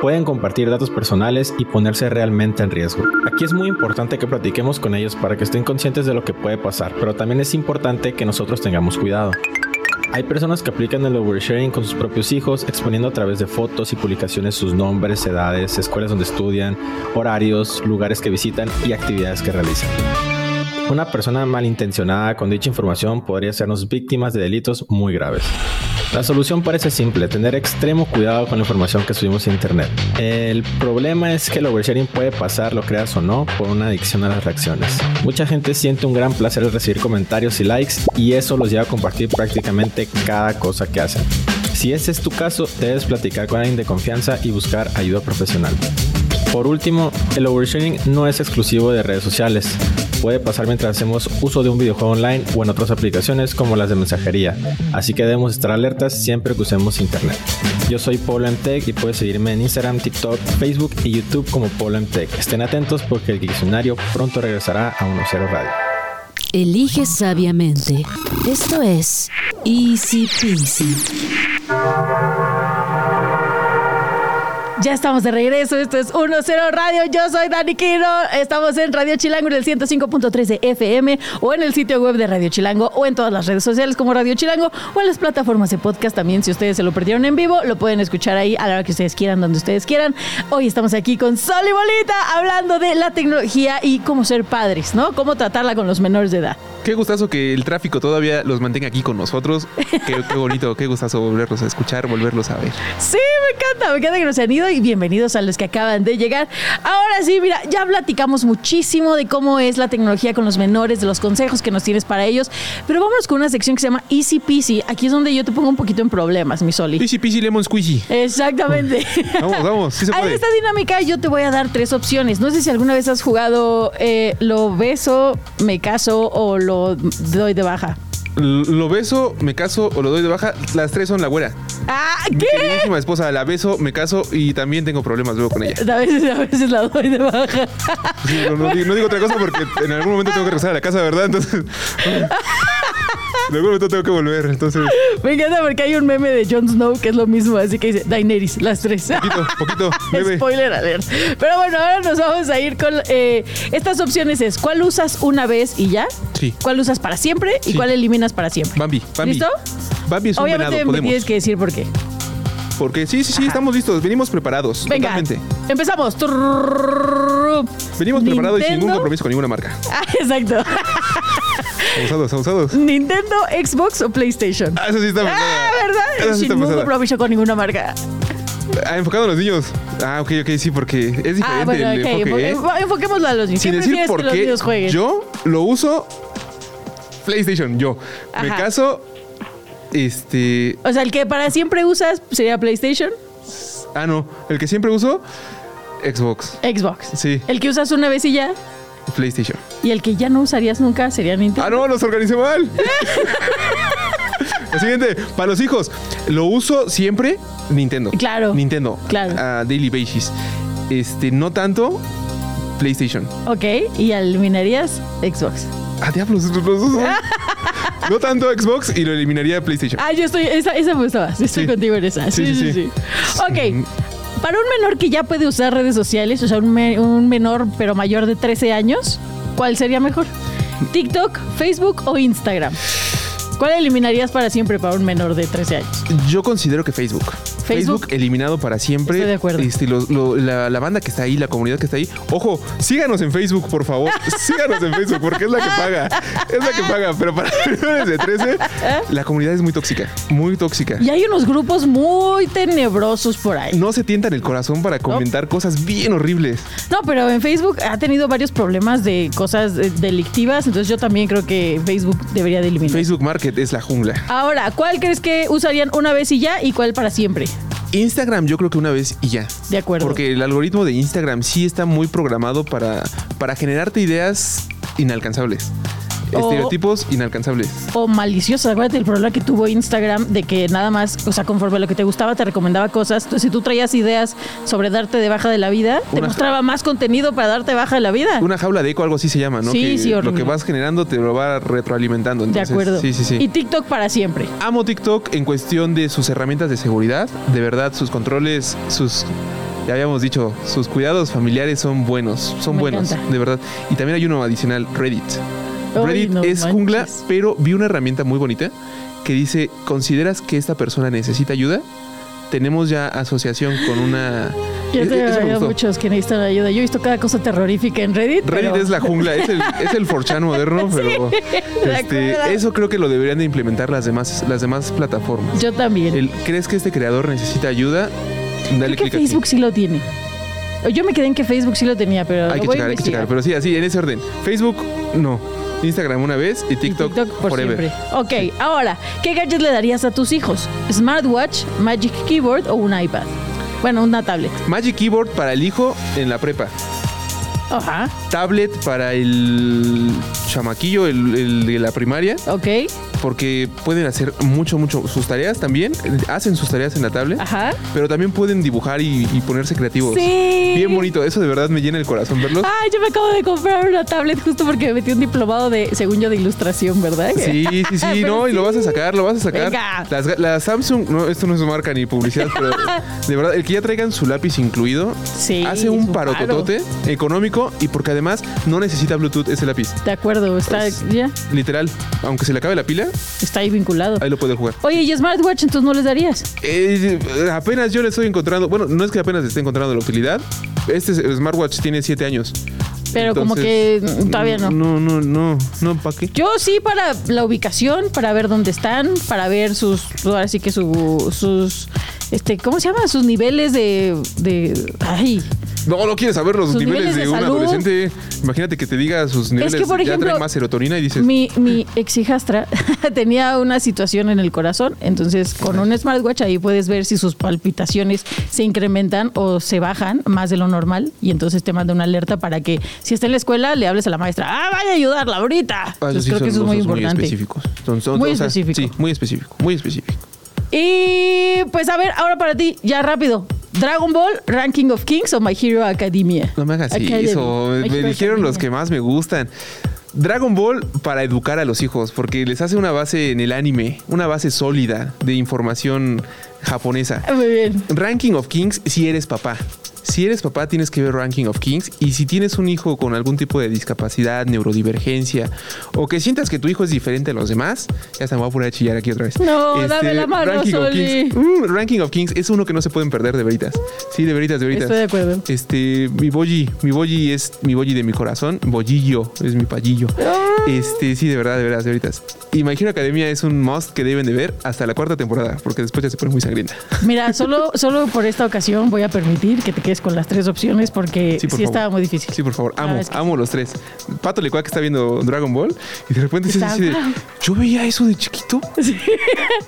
[SPEAKER 5] pueden compartir datos personales y ponerse realmente en riesgo. Aquí es muy importante que platiquemos con ellos para que estén conscientes de lo que puede pasar, pero también es importante que nosotros tengamos cuidado. Hay personas que aplican el oversharing con sus propios hijos, exponiendo a través de fotos y publicaciones sus nombres, edades, escuelas donde estudian, horarios, lugares que visitan y actividades que realizan. Una persona malintencionada con dicha información podría hacernos víctimas de delitos muy graves. La solución parece simple, tener extremo cuidado con la información que subimos a internet. El problema es que el oversharing puede pasar, lo creas o no, por una adicción a las reacciones. Mucha gente siente un gran placer al recibir comentarios y likes y eso los lleva a compartir prácticamente cada cosa que hacen. Si ese es tu caso, debes platicar con alguien de confianza y buscar ayuda profesional. Por último, el oversharing no es exclusivo de redes sociales. Puede pasar mientras hacemos uso de un videojuego online o en otras aplicaciones como las de mensajería, así que debemos estar alertas siempre que usemos internet. Yo soy Polo MTech y puedes seguirme en Instagram, TikTok, Facebook y YouTube como Polo MTech. Estén atentos porque el diccionario pronto regresará a 10 Radio.
[SPEAKER 1] Elige sabiamente. Esto es Easy Peasy.
[SPEAKER 2] Ya estamos de regreso, esto es 1-0 Radio, yo soy Dani Quino, estamos en Radio Chilango en el 105.3 de FM o en el sitio web de Radio Chilango o en todas las redes sociales como Radio Chilango o en las plataformas de podcast también, si ustedes se lo perdieron en vivo, lo pueden escuchar ahí a la hora que ustedes quieran, donde ustedes quieran. Hoy estamos aquí con Sol y Bolita hablando de la tecnología y cómo ser padres, ¿no? Cómo tratarla con los menores de edad.
[SPEAKER 3] Qué gustazo que el tráfico todavía los mantenga aquí con nosotros, qué, bonito, qué gustazo volverlos a escuchar, volverlos a ver.
[SPEAKER 2] Sí, me encanta, me encanta que nos han ido y bienvenidos a los que acaban de llegar. Ahora sí, mira, ya platicamos muchísimo de cómo es la tecnología con los menores, de los consejos que nos tienes para ellos, pero vámonos con una sección que se llama Easy Peasy. Aquí es donde yo te pongo un poquito en problemas, mi Soli.
[SPEAKER 3] Easy Peasy Lemon Squeezy.
[SPEAKER 2] Exactamente. [LAUGHS]
[SPEAKER 3] vamos, vamos, sí se puede.
[SPEAKER 2] En esta dinámica yo te voy a dar tres opciones. No sé si alguna vez has jugado eh, lo beso, me caso o lo doy de baja.
[SPEAKER 3] Lo beso, me caso o lo doy de baja. Las tres son la güera.
[SPEAKER 2] Ah, ¿qué?
[SPEAKER 3] Mi queridísima esposa, la beso, me caso y también tengo problemas luego con ella.
[SPEAKER 2] A veces, a veces la doy de baja.
[SPEAKER 3] No, digo, otra cosa porque en algún momento tengo que regresar a la casa, ¿verdad? Entonces. [LAUGHS] En algún momento tengo que volver, entonces.
[SPEAKER 2] Me encanta porque hay un meme de Jon Snow que es lo mismo, así que dice Daenerys, las tres.
[SPEAKER 3] Poquito, poquito, [LAUGHS] meme.
[SPEAKER 2] Spoiler alert. Pero bueno, ahora nos vamos a ir con eh, estas opciones es ¿cuál usas una vez y ya?
[SPEAKER 3] Sí.
[SPEAKER 2] ¿Cuál usas para siempre y cuál eliminas para siempre?
[SPEAKER 3] Bambi, Bambi.
[SPEAKER 2] ¿Listo?
[SPEAKER 3] Bambi es un venado,
[SPEAKER 2] me tienes que decir por qué.
[SPEAKER 3] Porque sí, sí, sí, estamos listos, venimos preparados.
[SPEAKER 2] Venga,
[SPEAKER 3] totalmente.
[SPEAKER 2] empezamos. Venimos
[SPEAKER 3] preparados y sin ningún compromiso con ninguna marca.
[SPEAKER 2] [LAUGHS] Ah, exacto.
[SPEAKER 3] Abusados, abusados.
[SPEAKER 2] Nintendo, Xbox o PlayStation.
[SPEAKER 3] Ah, eso sí está pasada.
[SPEAKER 2] Ah, ¿verdad?
[SPEAKER 3] Eso
[SPEAKER 2] sin
[SPEAKER 3] está
[SPEAKER 2] ningún
[SPEAKER 3] pasada.
[SPEAKER 2] compromiso con ninguna marca.
[SPEAKER 3] Ah, enfocado en los niños. Ah, ok, ok, sí, porque es ah, diferente
[SPEAKER 2] Ah, bueno,
[SPEAKER 3] el ¿eh?
[SPEAKER 2] Enfoquémoslo a los niños.
[SPEAKER 3] Sin
[SPEAKER 2] ¿Qué
[SPEAKER 3] decir por qué, yo lo uso PlayStation, yo. Me caso este...
[SPEAKER 2] O sea, el que para siempre usas sería PlayStation,
[SPEAKER 3] Ah, no, el que siempre uso, Xbox.
[SPEAKER 2] Xbox.
[SPEAKER 3] Sí,
[SPEAKER 2] El que usas una vez y ya.
[SPEAKER 3] PlayStation.
[SPEAKER 2] Y el que ya no usarías nunca sería Nintendo.
[SPEAKER 3] Ah, no, los organicé mal. [LAUGHS] Lo siguiente, para los hijos, lo uso siempre Nintendo.
[SPEAKER 2] Claro.
[SPEAKER 3] Nintendo.
[SPEAKER 2] Claro.
[SPEAKER 3] A daily basis. Este, no tanto PlayStation.
[SPEAKER 2] Ok, y eliminarías Xbox.
[SPEAKER 3] Ah, diablos, los dos [LAUGHS] No tanto Xbox y lo eliminaría PlayStation.
[SPEAKER 2] Ah, yo estoy, esa, esa me gustaba. Sí, Estoy
[SPEAKER 3] Sí.
[SPEAKER 2] contigo en esa. Sí,
[SPEAKER 3] Sí,
[SPEAKER 2] sí,
[SPEAKER 3] sí,
[SPEAKER 2] sí.
[SPEAKER 3] sí.
[SPEAKER 2] Ok. Para un menor que ya puede usar redes sociales, o sea, un, me- un menor pero mayor de 13 años, ¿cuál sería mejor? ¿TikTok, Facebook o Instagram? ¿Cuál eliminarías para siempre para un menor de 13 años?
[SPEAKER 3] Yo considero que Facebook.
[SPEAKER 2] Facebook.
[SPEAKER 3] eliminado para siempre.
[SPEAKER 2] Estoy de acuerdo.
[SPEAKER 3] Este, lo- lo- la, la banda que está ahí, la comunidad que está ahí. Ojo, síganos en Facebook, por favor. [LAUGHS] síganos en Facebook porque es la que paga. Es la que paga. Pero para [LAUGHS] menores de 13, la comunidad es muy tóxica. Muy tóxica.
[SPEAKER 2] Y hay unos grupos muy tenebrosos por ahí.
[SPEAKER 3] No se tientan el corazón para comentar cosas bien horribles.
[SPEAKER 2] No, pero en Facebook ha tenido varios problemas de cosas eh, delictivas, entonces yo también creo que Facebook debería de eliminar.
[SPEAKER 3] Facebook Market es la jungla.
[SPEAKER 2] Ahora, ¿cuál crees que usarían una vez y ya y cuál para siempre?
[SPEAKER 3] Instagram yo creo que una vez y ya.
[SPEAKER 2] De acuerdo.
[SPEAKER 3] Porque el algoritmo de Instagram sí está muy programado para, para generarte ideas inalcanzables.
[SPEAKER 2] O-
[SPEAKER 3] Estereotipos inalcanzables.
[SPEAKER 2] o maliciosa. Acuérdate el problema que tuvo Instagram de que nada más, o sea, conforme a lo que te gustaba, te recomendaba cosas. Entonces, si tú traías ideas sobre darte de baja de la vida, te
[SPEAKER 3] Una-
[SPEAKER 2] mostraba más contenido para darte baja de la vida.
[SPEAKER 3] Una jaula de eco, algo así se llama, ¿no?
[SPEAKER 2] Sí,
[SPEAKER 3] que
[SPEAKER 2] sí,
[SPEAKER 3] Lo
[SPEAKER 2] horrible.
[SPEAKER 3] que vas generando te lo va retroalimentando.
[SPEAKER 2] de acuerdo.
[SPEAKER 3] Sí, sí, sí.
[SPEAKER 2] Y TikTok para siempre.
[SPEAKER 3] Amo TikTok en cuestión de sus herramientas de seguridad. De verdad, sus controles, sus. Ya habíamos dicho, sus cuidados familiares son buenos. Son
[SPEAKER 2] Me
[SPEAKER 3] buenos,
[SPEAKER 2] encanta.
[SPEAKER 3] de verdad. Y también hay uno adicional, Reddit. Reddit
[SPEAKER 2] no
[SPEAKER 3] es
[SPEAKER 2] manches.
[SPEAKER 3] jungla, pero vi una herramienta muy bonita que dice: ¿Consideras que esta persona necesita ayuda? Tenemos ya asociación con una.
[SPEAKER 2] Yo
[SPEAKER 3] Es-
[SPEAKER 2] te
[SPEAKER 3] eso me
[SPEAKER 2] hay
[SPEAKER 3] gustó.
[SPEAKER 2] muchos que necesitan ayuda. Yo he visto cada cosa terrorífica en Reddit.
[SPEAKER 3] Reddit
[SPEAKER 2] pero-
[SPEAKER 3] es la jungla, es el, es el 4chan moderno, [LAUGHS] pero este,
[SPEAKER 2] acuerdo.
[SPEAKER 3] eso creo que lo deberían de implementar las demás, las demás plataformas.
[SPEAKER 2] Yo también.
[SPEAKER 3] El- ¿Crees que este creador necesita ayuda? Dale
[SPEAKER 2] Creo que
[SPEAKER 3] clic aquí.
[SPEAKER 2] Facebook sí lo tiene. Yo me quedé en que Facebook sí lo tenía, pero
[SPEAKER 3] Hay
[SPEAKER 2] lo
[SPEAKER 3] que
[SPEAKER 2] voy
[SPEAKER 3] checar, hay que checar. Pero sí, así, en ese orden. Facebook, no. Instagram una vez y
[SPEAKER 2] Y
[SPEAKER 3] TikTok,
[SPEAKER 2] por
[SPEAKER 3] forever.
[SPEAKER 2] siempre. Ok, ahora, ¿qué gadget le darías a tus hijos? ¿Smartwatch, Magic Keyboard o un iPad? Bueno, una tablet.
[SPEAKER 3] Magic Keyboard para el hijo en la prepa.
[SPEAKER 2] Ajá.
[SPEAKER 3] Tablet para el chamaquillo, el, el de la primaria,
[SPEAKER 2] Ok.
[SPEAKER 3] Porque pueden hacer mucho, mucho sus tareas también. Hacen sus tareas en la tablet,
[SPEAKER 2] Ajá.
[SPEAKER 3] pero también pueden dibujar y, y ponerse creativos.
[SPEAKER 2] Sí.
[SPEAKER 3] Bien bonito. Eso de verdad me llena el corazón verlos.
[SPEAKER 2] Ay, yo me acabo de comprar una tablet justo porque me metí un diplomado de, según yo, de ilustración, ¿verdad?
[SPEAKER 3] Sí, sí, sí, [LAUGHS] no, y lo vas a sacar, lo vas a sacar.
[SPEAKER 2] Venga.
[SPEAKER 3] Las, Samsung, no, esto no es marca ni publicidad, pero [LAUGHS] de verdad, el que ya traigan su lápiz incluido,
[SPEAKER 2] Sí,
[SPEAKER 3] hace un parototote económico y porque además no necesita Bluetooth ese lápiz.
[SPEAKER 2] De acuerdo, está,
[SPEAKER 3] Pues,
[SPEAKER 2] ya,
[SPEAKER 3] Literal, aunque se le acabe la pila,
[SPEAKER 2] está ahí vinculado.
[SPEAKER 3] ahí lo puede jugar.
[SPEAKER 2] Oye, ¿y smartwatch entonces no les darías?
[SPEAKER 3] Eh, apenas yo le estoy encontrando, bueno, no es que apenas le esté encontrando la utilidad. Este smartwatch tiene 7 años.
[SPEAKER 2] Pero como que mm, todavía no.
[SPEAKER 3] No, no, no, no, ¿para qué?
[SPEAKER 2] Yo sí para la ubicación, para ver dónde están, para ver sus, ahora sí que su, sus, este, ¿cómo se llama? Sus niveles de, de, ay,
[SPEAKER 3] No, no quieres saber los
[SPEAKER 2] Sus
[SPEAKER 3] niveles,
[SPEAKER 2] niveles de
[SPEAKER 3] de un
[SPEAKER 2] salud.
[SPEAKER 3] adolescente. Imagínate que te diga sus niveles.
[SPEAKER 2] que, por
[SPEAKER 3] ya
[SPEAKER 2] ejemplo,
[SPEAKER 3] traen más serotonina y dices.
[SPEAKER 2] mi, mi ex hijastra [LAUGHS] tenía una situación en el corazón, entonces con un smartwatch ahí puedes ver si sus palpitaciones se incrementan o se bajan más de lo normal y entonces te manda una alerta para que si está en la escuela le hables a la maestra, ah, vaya a ayudarla ahorita.
[SPEAKER 3] Ah,
[SPEAKER 2] Entonces
[SPEAKER 3] sí
[SPEAKER 2] creo que eso es muy importante.
[SPEAKER 3] específicos. Son- son-
[SPEAKER 2] Muy
[SPEAKER 3] o sea,
[SPEAKER 2] específico.
[SPEAKER 3] Sí, muy específico, muy específico.
[SPEAKER 2] Y pues a ver, ahora para ti, ya rápido. Dragon Ball, Ranking of Kings o My Hero Academia.
[SPEAKER 3] No me hagas
[SPEAKER 2] Academy.
[SPEAKER 3] eso.
[SPEAKER 2] My
[SPEAKER 3] Me dijeron los que más me gustan. Dragon Ball para educar a los hijos, porque les hace una base en el anime, una base sólida de información japonesa.
[SPEAKER 2] Muy bien.
[SPEAKER 3] Ranking of Kings si eres papá. Si eres papá tienes que ver Ranking of Kings y si tienes un hijo con algún tipo de discapacidad, neurodivergencia o que sientas que tu hijo es diferente a los demás, ya se me va a poner a chillar aquí otra vez. Este,
[SPEAKER 2] No, dame la mano,
[SPEAKER 3] Ranking of
[SPEAKER 2] Soli.
[SPEAKER 3] Kings. Mm, Ranking of Kings es uno que no se pueden perder de veritas. Sí, de veritas, de veritas.
[SPEAKER 2] Estoy de acuerdo.
[SPEAKER 3] Este, mi boyi, mi boyi es mi boyi de mi corazón, boyillo es mi payillo. Este, sí, de verdad, de verdad, de veritas. Y My Hero Academia es un must que deben de ver hasta la cuarta temporada, porque después ya se pone muy sangrienta.
[SPEAKER 2] Mira, solo, solo por esta ocasión voy a permitir que te quedes con las tres opciones porque
[SPEAKER 3] Sí, por
[SPEAKER 2] estaba muy difícil.
[SPEAKER 3] Sí, por favor, amo,
[SPEAKER 2] que
[SPEAKER 3] amo los tres. Pato Lecuac está viendo Dragon Ball y de repente se
[SPEAKER 2] wow.
[SPEAKER 3] yo veía eso de chiquito. [LAUGHS]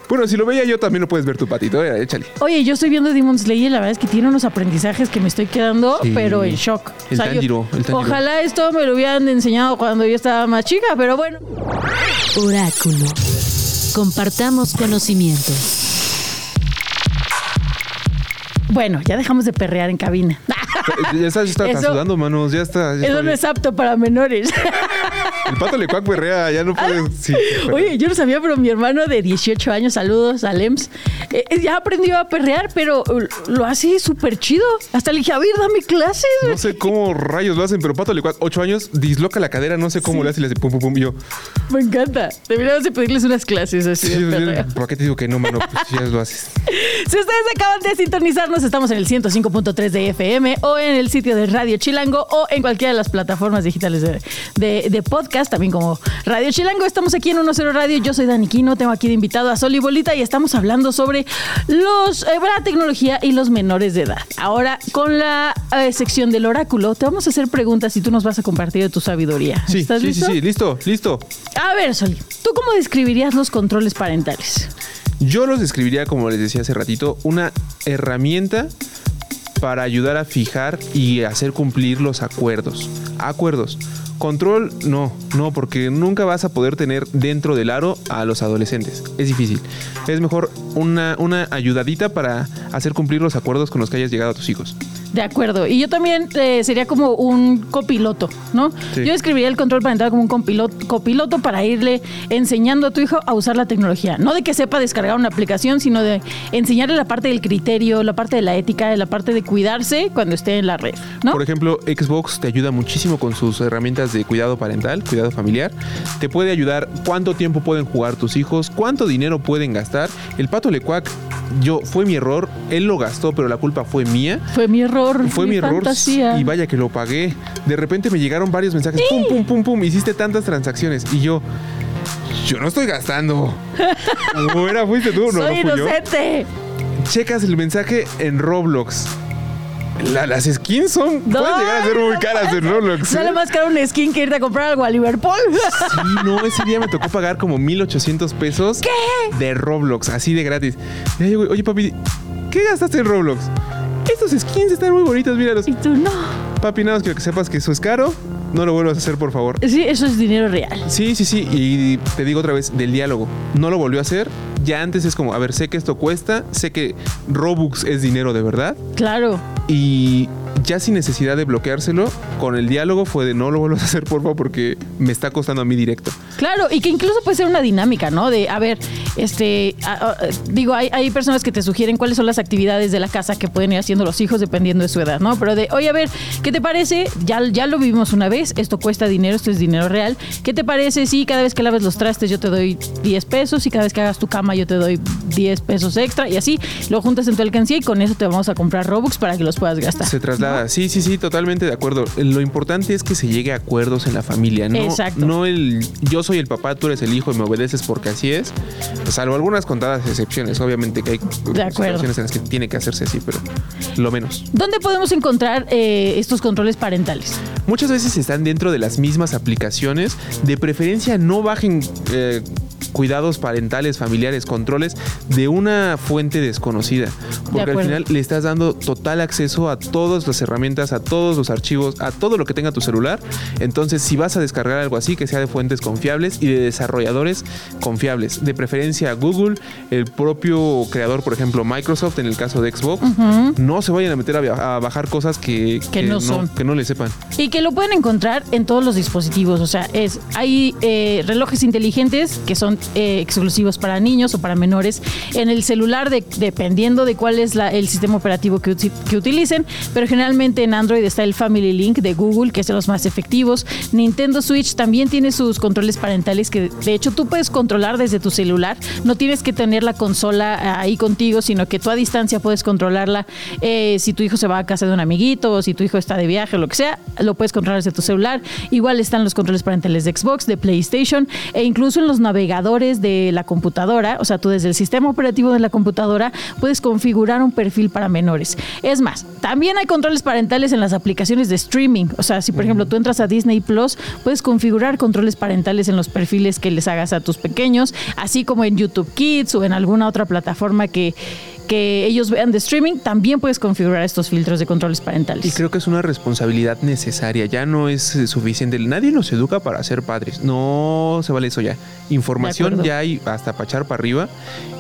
[SPEAKER 3] Bueno, si lo veía yo también lo puedes ver tu patito, eh, échale.
[SPEAKER 2] Oye, yo estoy viendo Demon Slayer y la verdad es que tiene unos aprendizajes que me estoy quedando,
[SPEAKER 3] Sí.
[SPEAKER 2] pero en shock.
[SPEAKER 3] El Tanjiro, el Tanjiro.
[SPEAKER 2] Ojalá esto me lo hubieran enseñado cuando yo estaba más chica, pero bueno.
[SPEAKER 1] Oráculo. Compartamos conocimientos.
[SPEAKER 2] Bueno, ya dejamos de perrear en cabina.
[SPEAKER 3] Ya está, ya está
[SPEAKER 2] Eso-
[SPEAKER 3] sudando, manos, ya está. ya
[SPEAKER 2] Eso
[SPEAKER 3] está
[SPEAKER 2] no es apto para menores.
[SPEAKER 3] El Pato Lecuac perrea, ya no puede. sí, perrea.
[SPEAKER 2] Oye, yo no sabía, pero mi hermano de 18 años, saludos a Lems, eh, ya aprendió a perrear, pero eh, lo hace súper chido. Hasta le dije, a ver, dame clases.
[SPEAKER 3] No sé cómo rayos lo hacen, pero Pato Lecuac, 8 años, disloca la cadera, no sé cómo le hace y le hace pum, pum, pum. Y yo,
[SPEAKER 2] Me encanta. Deberíamos de pedirles unas clases así
[SPEAKER 3] sí,
[SPEAKER 2] de.
[SPEAKER 3] ¿por qué te digo que no, mano? Pues ya lo haces. [LAUGHS]
[SPEAKER 2] Si ustedes acaban de sintonizarnos, estamos en el 105.3 de FM o en el sitio de Radio Chilango o en cualquiera de las plataformas digitales de, de- de podcast, también como Radio Chilango. Estamos aquí en 10 Radio. Yo soy Dani Quino, tengo aquí de invitado a Sol y Bolita y estamos hablando sobre los, eh, la tecnología y los menores de edad. Ahora, con la eh, sección del oráculo, te vamos a hacer preguntas y tú nos vas a compartir de tu sabiduría.
[SPEAKER 3] Sí,
[SPEAKER 2] ¿Estás
[SPEAKER 3] sí,
[SPEAKER 2] listo?
[SPEAKER 3] sí, sí, listo, listo.
[SPEAKER 2] A ver, Sol, ¿tú cómo describirías los controles parentales?
[SPEAKER 3] Yo los describiría, como les decía hace ratito, una herramienta para ayudar a fijar y hacer cumplir los acuerdos. Acuerdos. Control, no, no, porque nunca vas a poder tener dentro del aro a los adolescentes. Es difícil. Es mejor una, una ayudadita para hacer cumplir los acuerdos con los que hayas llegado a tus hijos.
[SPEAKER 2] De acuerdo. Y yo también eh, sería como un copiloto, ¿no?
[SPEAKER 3] Sí.
[SPEAKER 2] Yo escribiría el control parental como un copiloto, copiloto para irle enseñando a tu hijo a usar la tecnología. No de que sepa descargar una aplicación, sino de enseñarle la parte del criterio, la parte de la ética, la parte de cuidarse cuando esté en la red, ¿no?
[SPEAKER 3] Por ejemplo, Xbox te ayuda muchísimo con sus herramientas de cuidado parental, cuidado familiar. Te puede ayudar cuánto tiempo pueden jugar tus hijos, cuánto dinero pueden gastar. El pato Lecuac, yo fue mi error, él lo gastó, pero la culpa fue mía.
[SPEAKER 2] Fue mi error.
[SPEAKER 3] Fue mi, error
[SPEAKER 2] fantasía.
[SPEAKER 3] y vaya que lo pagué. De repente me llegaron varios mensajes, pum, pum, pum, pum, hiciste tantas transacciones y yo, yo no estoy gastando. [LAUGHS] ¿Cómo era? ¿Fuiste tú? No,
[SPEAKER 2] Soy
[SPEAKER 3] no fui yo.
[SPEAKER 2] inocente.
[SPEAKER 3] Checas el mensaje en Roblox. La- las skins son
[SPEAKER 2] No,
[SPEAKER 3] pueden llegar a ser muy caras en Roblox.
[SPEAKER 2] Sale
[SPEAKER 3] ¿eh?
[SPEAKER 2] más caro un skin que irte a comprar algo a Liverpool.
[SPEAKER 3] Sí, no, ese día me tocó pagar como 1800 pesos de Roblox, así de gratis. Oye, papi, ¿qué gastaste en Roblox? Estos skins están muy bonitos, míralos.
[SPEAKER 2] y tú no.
[SPEAKER 3] Papi, nada más quiero que sepas que eso es caro. No lo vuelvas a hacer, por favor.
[SPEAKER 2] Sí, eso es dinero real.
[SPEAKER 3] Sí, sí, sí. Y te digo otra vez, del diálogo. No lo volvió a hacer. Ya antes es como, a ver, sé que esto cuesta, sé que Robux es dinero de verdad.
[SPEAKER 2] Claro.
[SPEAKER 3] Y ya sin necesidad de bloqueárselo, con el diálogo fue de no lo vuelvas a hacer, porfa, porque me está costando a mí directo.
[SPEAKER 2] Claro, y que incluso puede ser una dinámica, ¿no? De, a ver, este, a- a- digo, hay, hay personas que te sugieren cuáles son las actividades de la casa que pueden ir haciendo los hijos dependiendo de su edad, ¿no? Pero de, oye, a ver, ¿qué te parece? Ya, ya lo vivimos una vez, esto cuesta dinero, esto es dinero real. ¿Qué te parece si cada vez que laves los trastes yo te doy 10 pesos y cada vez que hagas tu cama yo te doy 10 pesos extra y así lo juntas en tu alcancía y con eso te vamos a comprar Robux para que los puedas gastar.
[SPEAKER 3] Se traslada. Sí, sí, sí, totalmente de acuerdo. Lo importante es que se llegue a acuerdos en la familia, ¿no?
[SPEAKER 2] Exacto.
[SPEAKER 3] No el yo soy el papá, tú eres el hijo y me obedeces porque así es. Salvo algunas contadas excepciones. Obviamente que hay situaciones en las que tiene que hacerse así, pero lo menos.
[SPEAKER 2] ¿Dónde podemos encontrar eh, estos controles parentales?
[SPEAKER 3] Muchas veces están dentro de las mismas aplicaciones. De preferencia no bajen eh, cuidados parentales, familiares, controles de una fuente desconocida. Porque al final le estás dando total acceso a todas las herramientas, a todos los archivos, a todo lo que tenga tu celular. Entonces, si vas a descargar algo así, que sea de fuentes confiables y de desarrolladores confiables. De preferencia Google, el propio creador, por ejemplo, Microsoft, en el caso de Xbox. No se vayan a meter a, bajar cosas que,
[SPEAKER 2] Que no son.
[SPEAKER 3] que no le sepan.
[SPEAKER 2] Y que lo pueden encontrar en todos los dispositivos. O sea, es hay eh, relojes inteligentes que son eh, exclusivos para niños o para menores en el celular, de- dependiendo de cuál es la- el sistema operativo que, uti- que utilicen. Pero generalmente en Android está el Family Link de Google, que es de los más efectivos. Nintendo Switch también tiene sus controles parentales que de hecho tú puedes controlar desde tu celular. No tienes que tener la consola ahí contigo, sino que tú a distancia puedes controlarla. Eh, si tu hijo se va a casa de un amiguito o si tu hijo está de viaje o lo que sea, lo puedes controlar desde tu celular. Igual están los controles parentales de Xbox, de PlayStation e incluso en los navegadores de la computadora. O sea, tú desde el sistema operativo de la computadora puedes configurar un perfil para menores. Es más, también hay controles parentales en las aplicaciones de streaming. O sea, si por ejemplo tú entras a Disney Plus, puedes configurar controles parentales en los perfiles que les hagas a tus pequeños, así como en YouTube Kids o en alguna otra plataforma que, que ellos vean de streaming, también puedes configurar estos filtros de controles parentales.
[SPEAKER 3] Y creo que es una responsabilidad necesaria, ya no es suficiente. Nadie nos educa para ser padres, no se vale eso ya. Información ya hay hasta para echar para arriba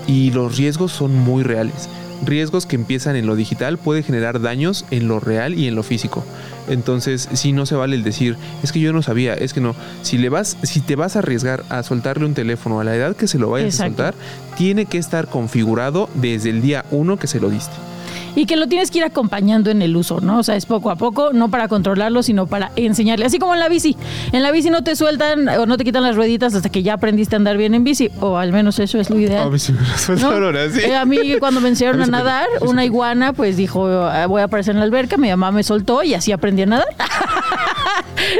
[SPEAKER 3] y los riesgos son muy reales. Riesgos que empiezan en lo digital puede generar daños en lo real y en lo físico. Entonces, sí no se vale el decir, es que yo no sabía, es que no. Si le vas, si te vas a arriesgar a soltarle un teléfono a la edad que se lo vayas
[SPEAKER 2] Exacto.
[SPEAKER 3] a soltar, tiene que estar configurado desde el día uno que se lo diste.
[SPEAKER 2] Y que lo tienes que ir acompañando en el uso, ¿no? O sea, es poco a poco, no para controlarlo, sino para enseñarle. Así como en la bici. En la bici no te sueltan o no te quitan las rueditas hasta que ya aprendiste a andar bien en bici, o al menos eso es lo ideal.
[SPEAKER 3] A mí.
[SPEAKER 2] Eh, a mí cuando me enseñaron
[SPEAKER 3] A
[SPEAKER 2] nadar, una iguana pues dijo, "Ah, voy a aparecer en la alberca, mi mamá me soltó y así aprendí a nadar.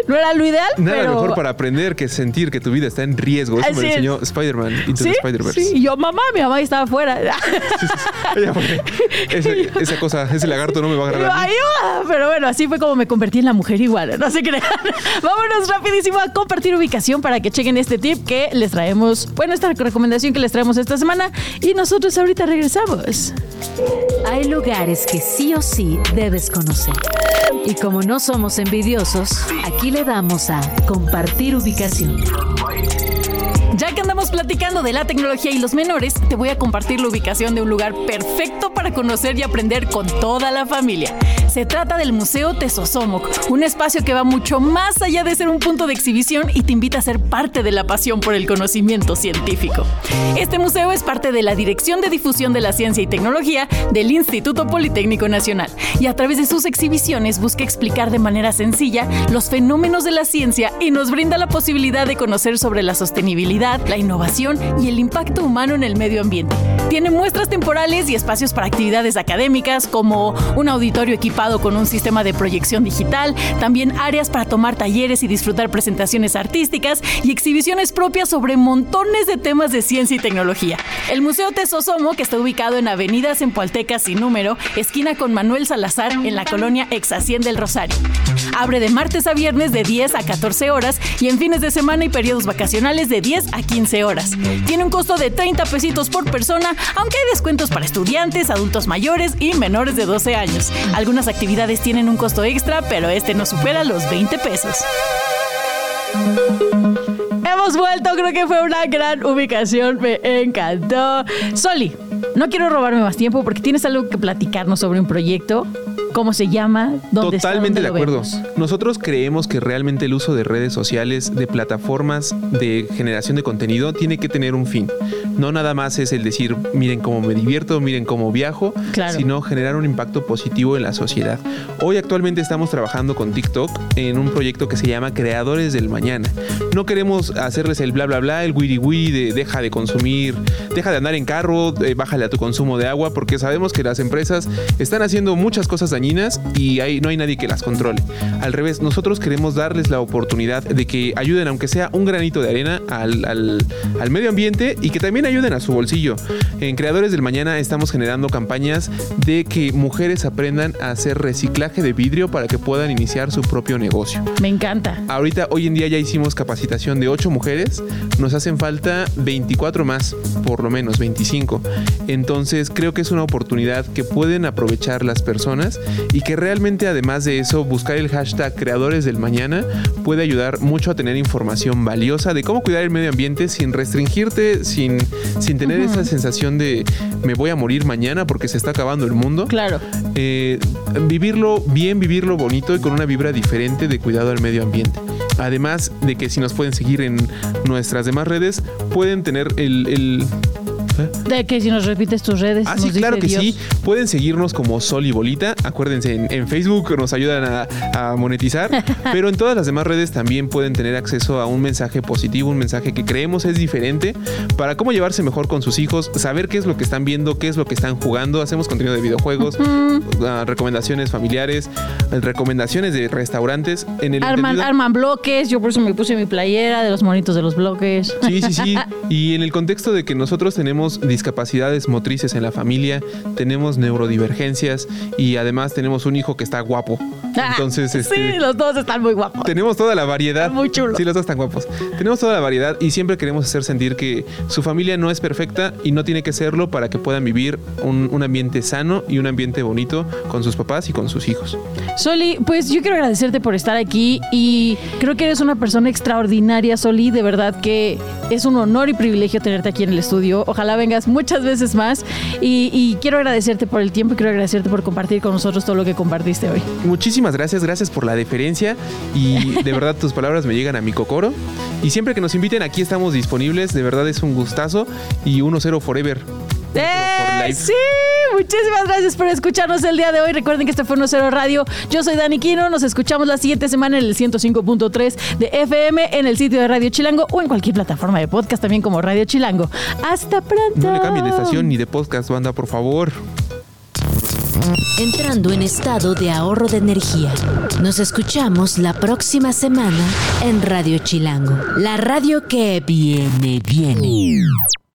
[SPEAKER 2] No era lo ideal,
[SPEAKER 3] Nada
[SPEAKER 2] pero...
[SPEAKER 3] mejor para aprender que sentir que tu vida está en riesgo. Eso me lo enseñó Spider-Man Into
[SPEAKER 2] Sí,
[SPEAKER 3] the Spider-Verse.
[SPEAKER 2] sí, y yo, mamá, mi mamá estaba afuera.
[SPEAKER 3] Ella fue, ese- [LAUGHS] esa cosa, ese [LAUGHS] lagarto no me va a agarrar. a mí.
[SPEAKER 2] ayuda. Pero bueno, así fue como me convertí en la mujer igual. No se crean. [LAUGHS] Vámonos rapidísimo a compartir ubicación para que chequen este tip que les traemos. Bueno, esta recomendación que les traemos esta semana. Y nosotros ahorita regresamos.
[SPEAKER 1] Hay lugares que sí o sí debes conocer. Y como no somos envidiosos, aquí le damos a compartir ubicación.
[SPEAKER 2] Platicando de la tecnología y los menores, te voy a compartir la ubicación de un lugar perfecto para conocer y aprender con toda la familia. Se trata del Museo Tesosomoc, un espacio que va mucho más allá de ser un punto de exhibición y te invita a ser parte de la pasión por el conocimiento científico. Este museo es parte de la Dirección de Difusión de la Ciencia y Tecnología del Instituto Politécnico Nacional y a través de sus exhibiciones busca explicar de manera sencilla los fenómenos de la ciencia y nos brinda la posibilidad de conocer sobre la sostenibilidad, la innovación y el impacto humano en el medio ambiente. Tiene muestras temporales y espacios para actividades académicas como un auditorio equipado con un sistema de proyección digital, también áreas para tomar talleres y disfrutar presentaciones artísticas y exhibiciones propias sobre montones de temas de ciencia y tecnología. El Museo Tesosomo, que está ubicado en Avenida Zempoalteca sin número, esquina con Manuel Salazar, en la colonia Ex Hacienda del Rosario. Abre de martes a viernes de 10 a 14 horas y en fines de semana y periodos vacacionales de 10 a 15 horas. Tiene un costo de 30 pesitos por persona, aunque hay descuentos para estudiantes, adultos mayores y menores de 12 años. Algunas actividades tienen un costo extra, pero este no supera los 20 pesos. Hemos vuelto, creo que fue una gran ubicación, me encantó. Soli, no quiero robarme más tiempo porque tienes algo que platicarnos sobre un proyecto. ¿Cómo se llama? ¿Dónde está?
[SPEAKER 3] Totalmente
[SPEAKER 2] ¿Dónde
[SPEAKER 3] de acuerdo.
[SPEAKER 2] vemos?
[SPEAKER 3] Nosotros creemos que realmente el uso de redes sociales, de plataformas de generación de contenido, tiene que tener un fin. No nada más es el decir, miren cómo me divierto, miren cómo viajo,
[SPEAKER 2] Claro.
[SPEAKER 3] sino generar un impacto positivo en la sociedad. Hoy actualmente estamos trabajando con TikTok en un proyecto que se llama Creadores del Mañana. No queremos hacerles el bla bla bla, el wiri wiri de deja de consumir, deja de andar en carro, eh, bájale a tu consumo de agua, porque sabemos que las empresas están haciendo muchas cosas dañinas y hay, no hay nadie que las controle. Al revés, nosotros queremos darles la oportunidad de que ayuden, aunque sea un granito de arena, al, al- al medio ambiente y que también ayuden a su bolsillo. En Creadores del Mañana estamos generando campañas de que mujeres aprendan a hacer reciclaje de vidrio para que puedan iniciar su propio negocio.
[SPEAKER 2] Me encanta.
[SPEAKER 3] Ahorita, hoy en día ya hicimos capacitación de 8 mujeres, nos hacen falta 24 más, por lo menos 25. Entonces creo que es una oportunidad que pueden aprovechar las personas y que realmente además de eso, buscar el hashtag creadores del mañana puede ayudar mucho a tener información valiosa de cómo cuidar el medio ambiente sin restringirte, sin, sin tener esa sensación de me voy a morir mañana porque se está acabando el mundo
[SPEAKER 2] Claro.
[SPEAKER 3] eh, vivirlo bien, vivirlo bonito y con una vibra diferente de cuidado al medio ambiente. Además de que si nos pueden seguir en nuestras demás redes, pueden tener el... el-.
[SPEAKER 2] De que si nos repites tus redes.
[SPEAKER 3] Ah, sí, claro que
[SPEAKER 2] Dios.
[SPEAKER 3] sí. Pueden seguirnos como Sol y Bolita. Acuérdense, en, en Facebook nos ayudan a, a monetizar. [LAUGHS] pero en todas las demás redes también pueden tener acceso a un mensaje positivo, un mensaje que creemos es diferente para cómo llevarse mejor con sus hijos, saber qué es lo que están viendo, qué es lo que están jugando. Hacemos contenido de videojuegos, ah, recomendaciones familiares, eh, recomendaciones de restaurantes. En el
[SPEAKER 2] Arman,
[SPEAKER 3] entendido-
[SPEAKER 2] arman bloques, yo por eso me puse mi playera de los monitos de los bloques.
[SPEAKER 3] Sí, sí, sí. [LAUGHS] Y en el contexto de que nosotros tenemos discapacidades motrices en la familia, tenemos neurodivergencias y además tenemos un hijo que está guapo. Entonces, este,
[SPEAKER 2] Sí, los dos están muy guapos.
[SPEAKER 3] tenemos toda la variedad.
[SPEAKER 2] Están muy chulos.
[SPEAKER 3] Sí, los dos están guapos. Tenemos toda la variedad y siempre queremos hacer sentir que su familia no es perfecta y no tiene que serlo para que puedan vivir un, un ambiente sano y un ambiente bonito con sus papás y con sus hijos.
[SPEAKER 2] Soli, pues yo quiero agradecerte por estar aquí y creo que eres una persona extraordinaria, Soli. De verdad que es un honor y privilegio tenerte aquí en el estudio. Ojalá vengas muchas veces más y, y quiero agradecerte por el tiempo y quiero agradecerte por compartir con nosotros todo lo que compartiste hoy.
[SPEAKER 3] Muchísimas gracias, gracias por la deferencia y [LAUGHS] de verdad tus palabras me llegan a mi cocoro. Y siempre que nos inviten aquí estamos disponibles, de verdad es un gustazo y 1-0 forever.
[SPEAKER 2] ¡Eh! Sí, muchísimas gracias por escucharnos el día de hoy. Recuerden que este fue 1-0 Radio. Yo soy Dani Quino. Nos escuchamos la siguiente semana en el 105.3 de FM, en el sitio de Radio Chilango o en cualquier plataforma de podcast también como Radio Chilango. Hasta pronto.
[SPEAKER 3] No le cambien de estación ni de podcast, banda, por favor.
[SPEAKER 1] entrando en estado de ahorro de energía. Nos escuchamos la próxima semana en Radio Chilango, la radio que viene, viene.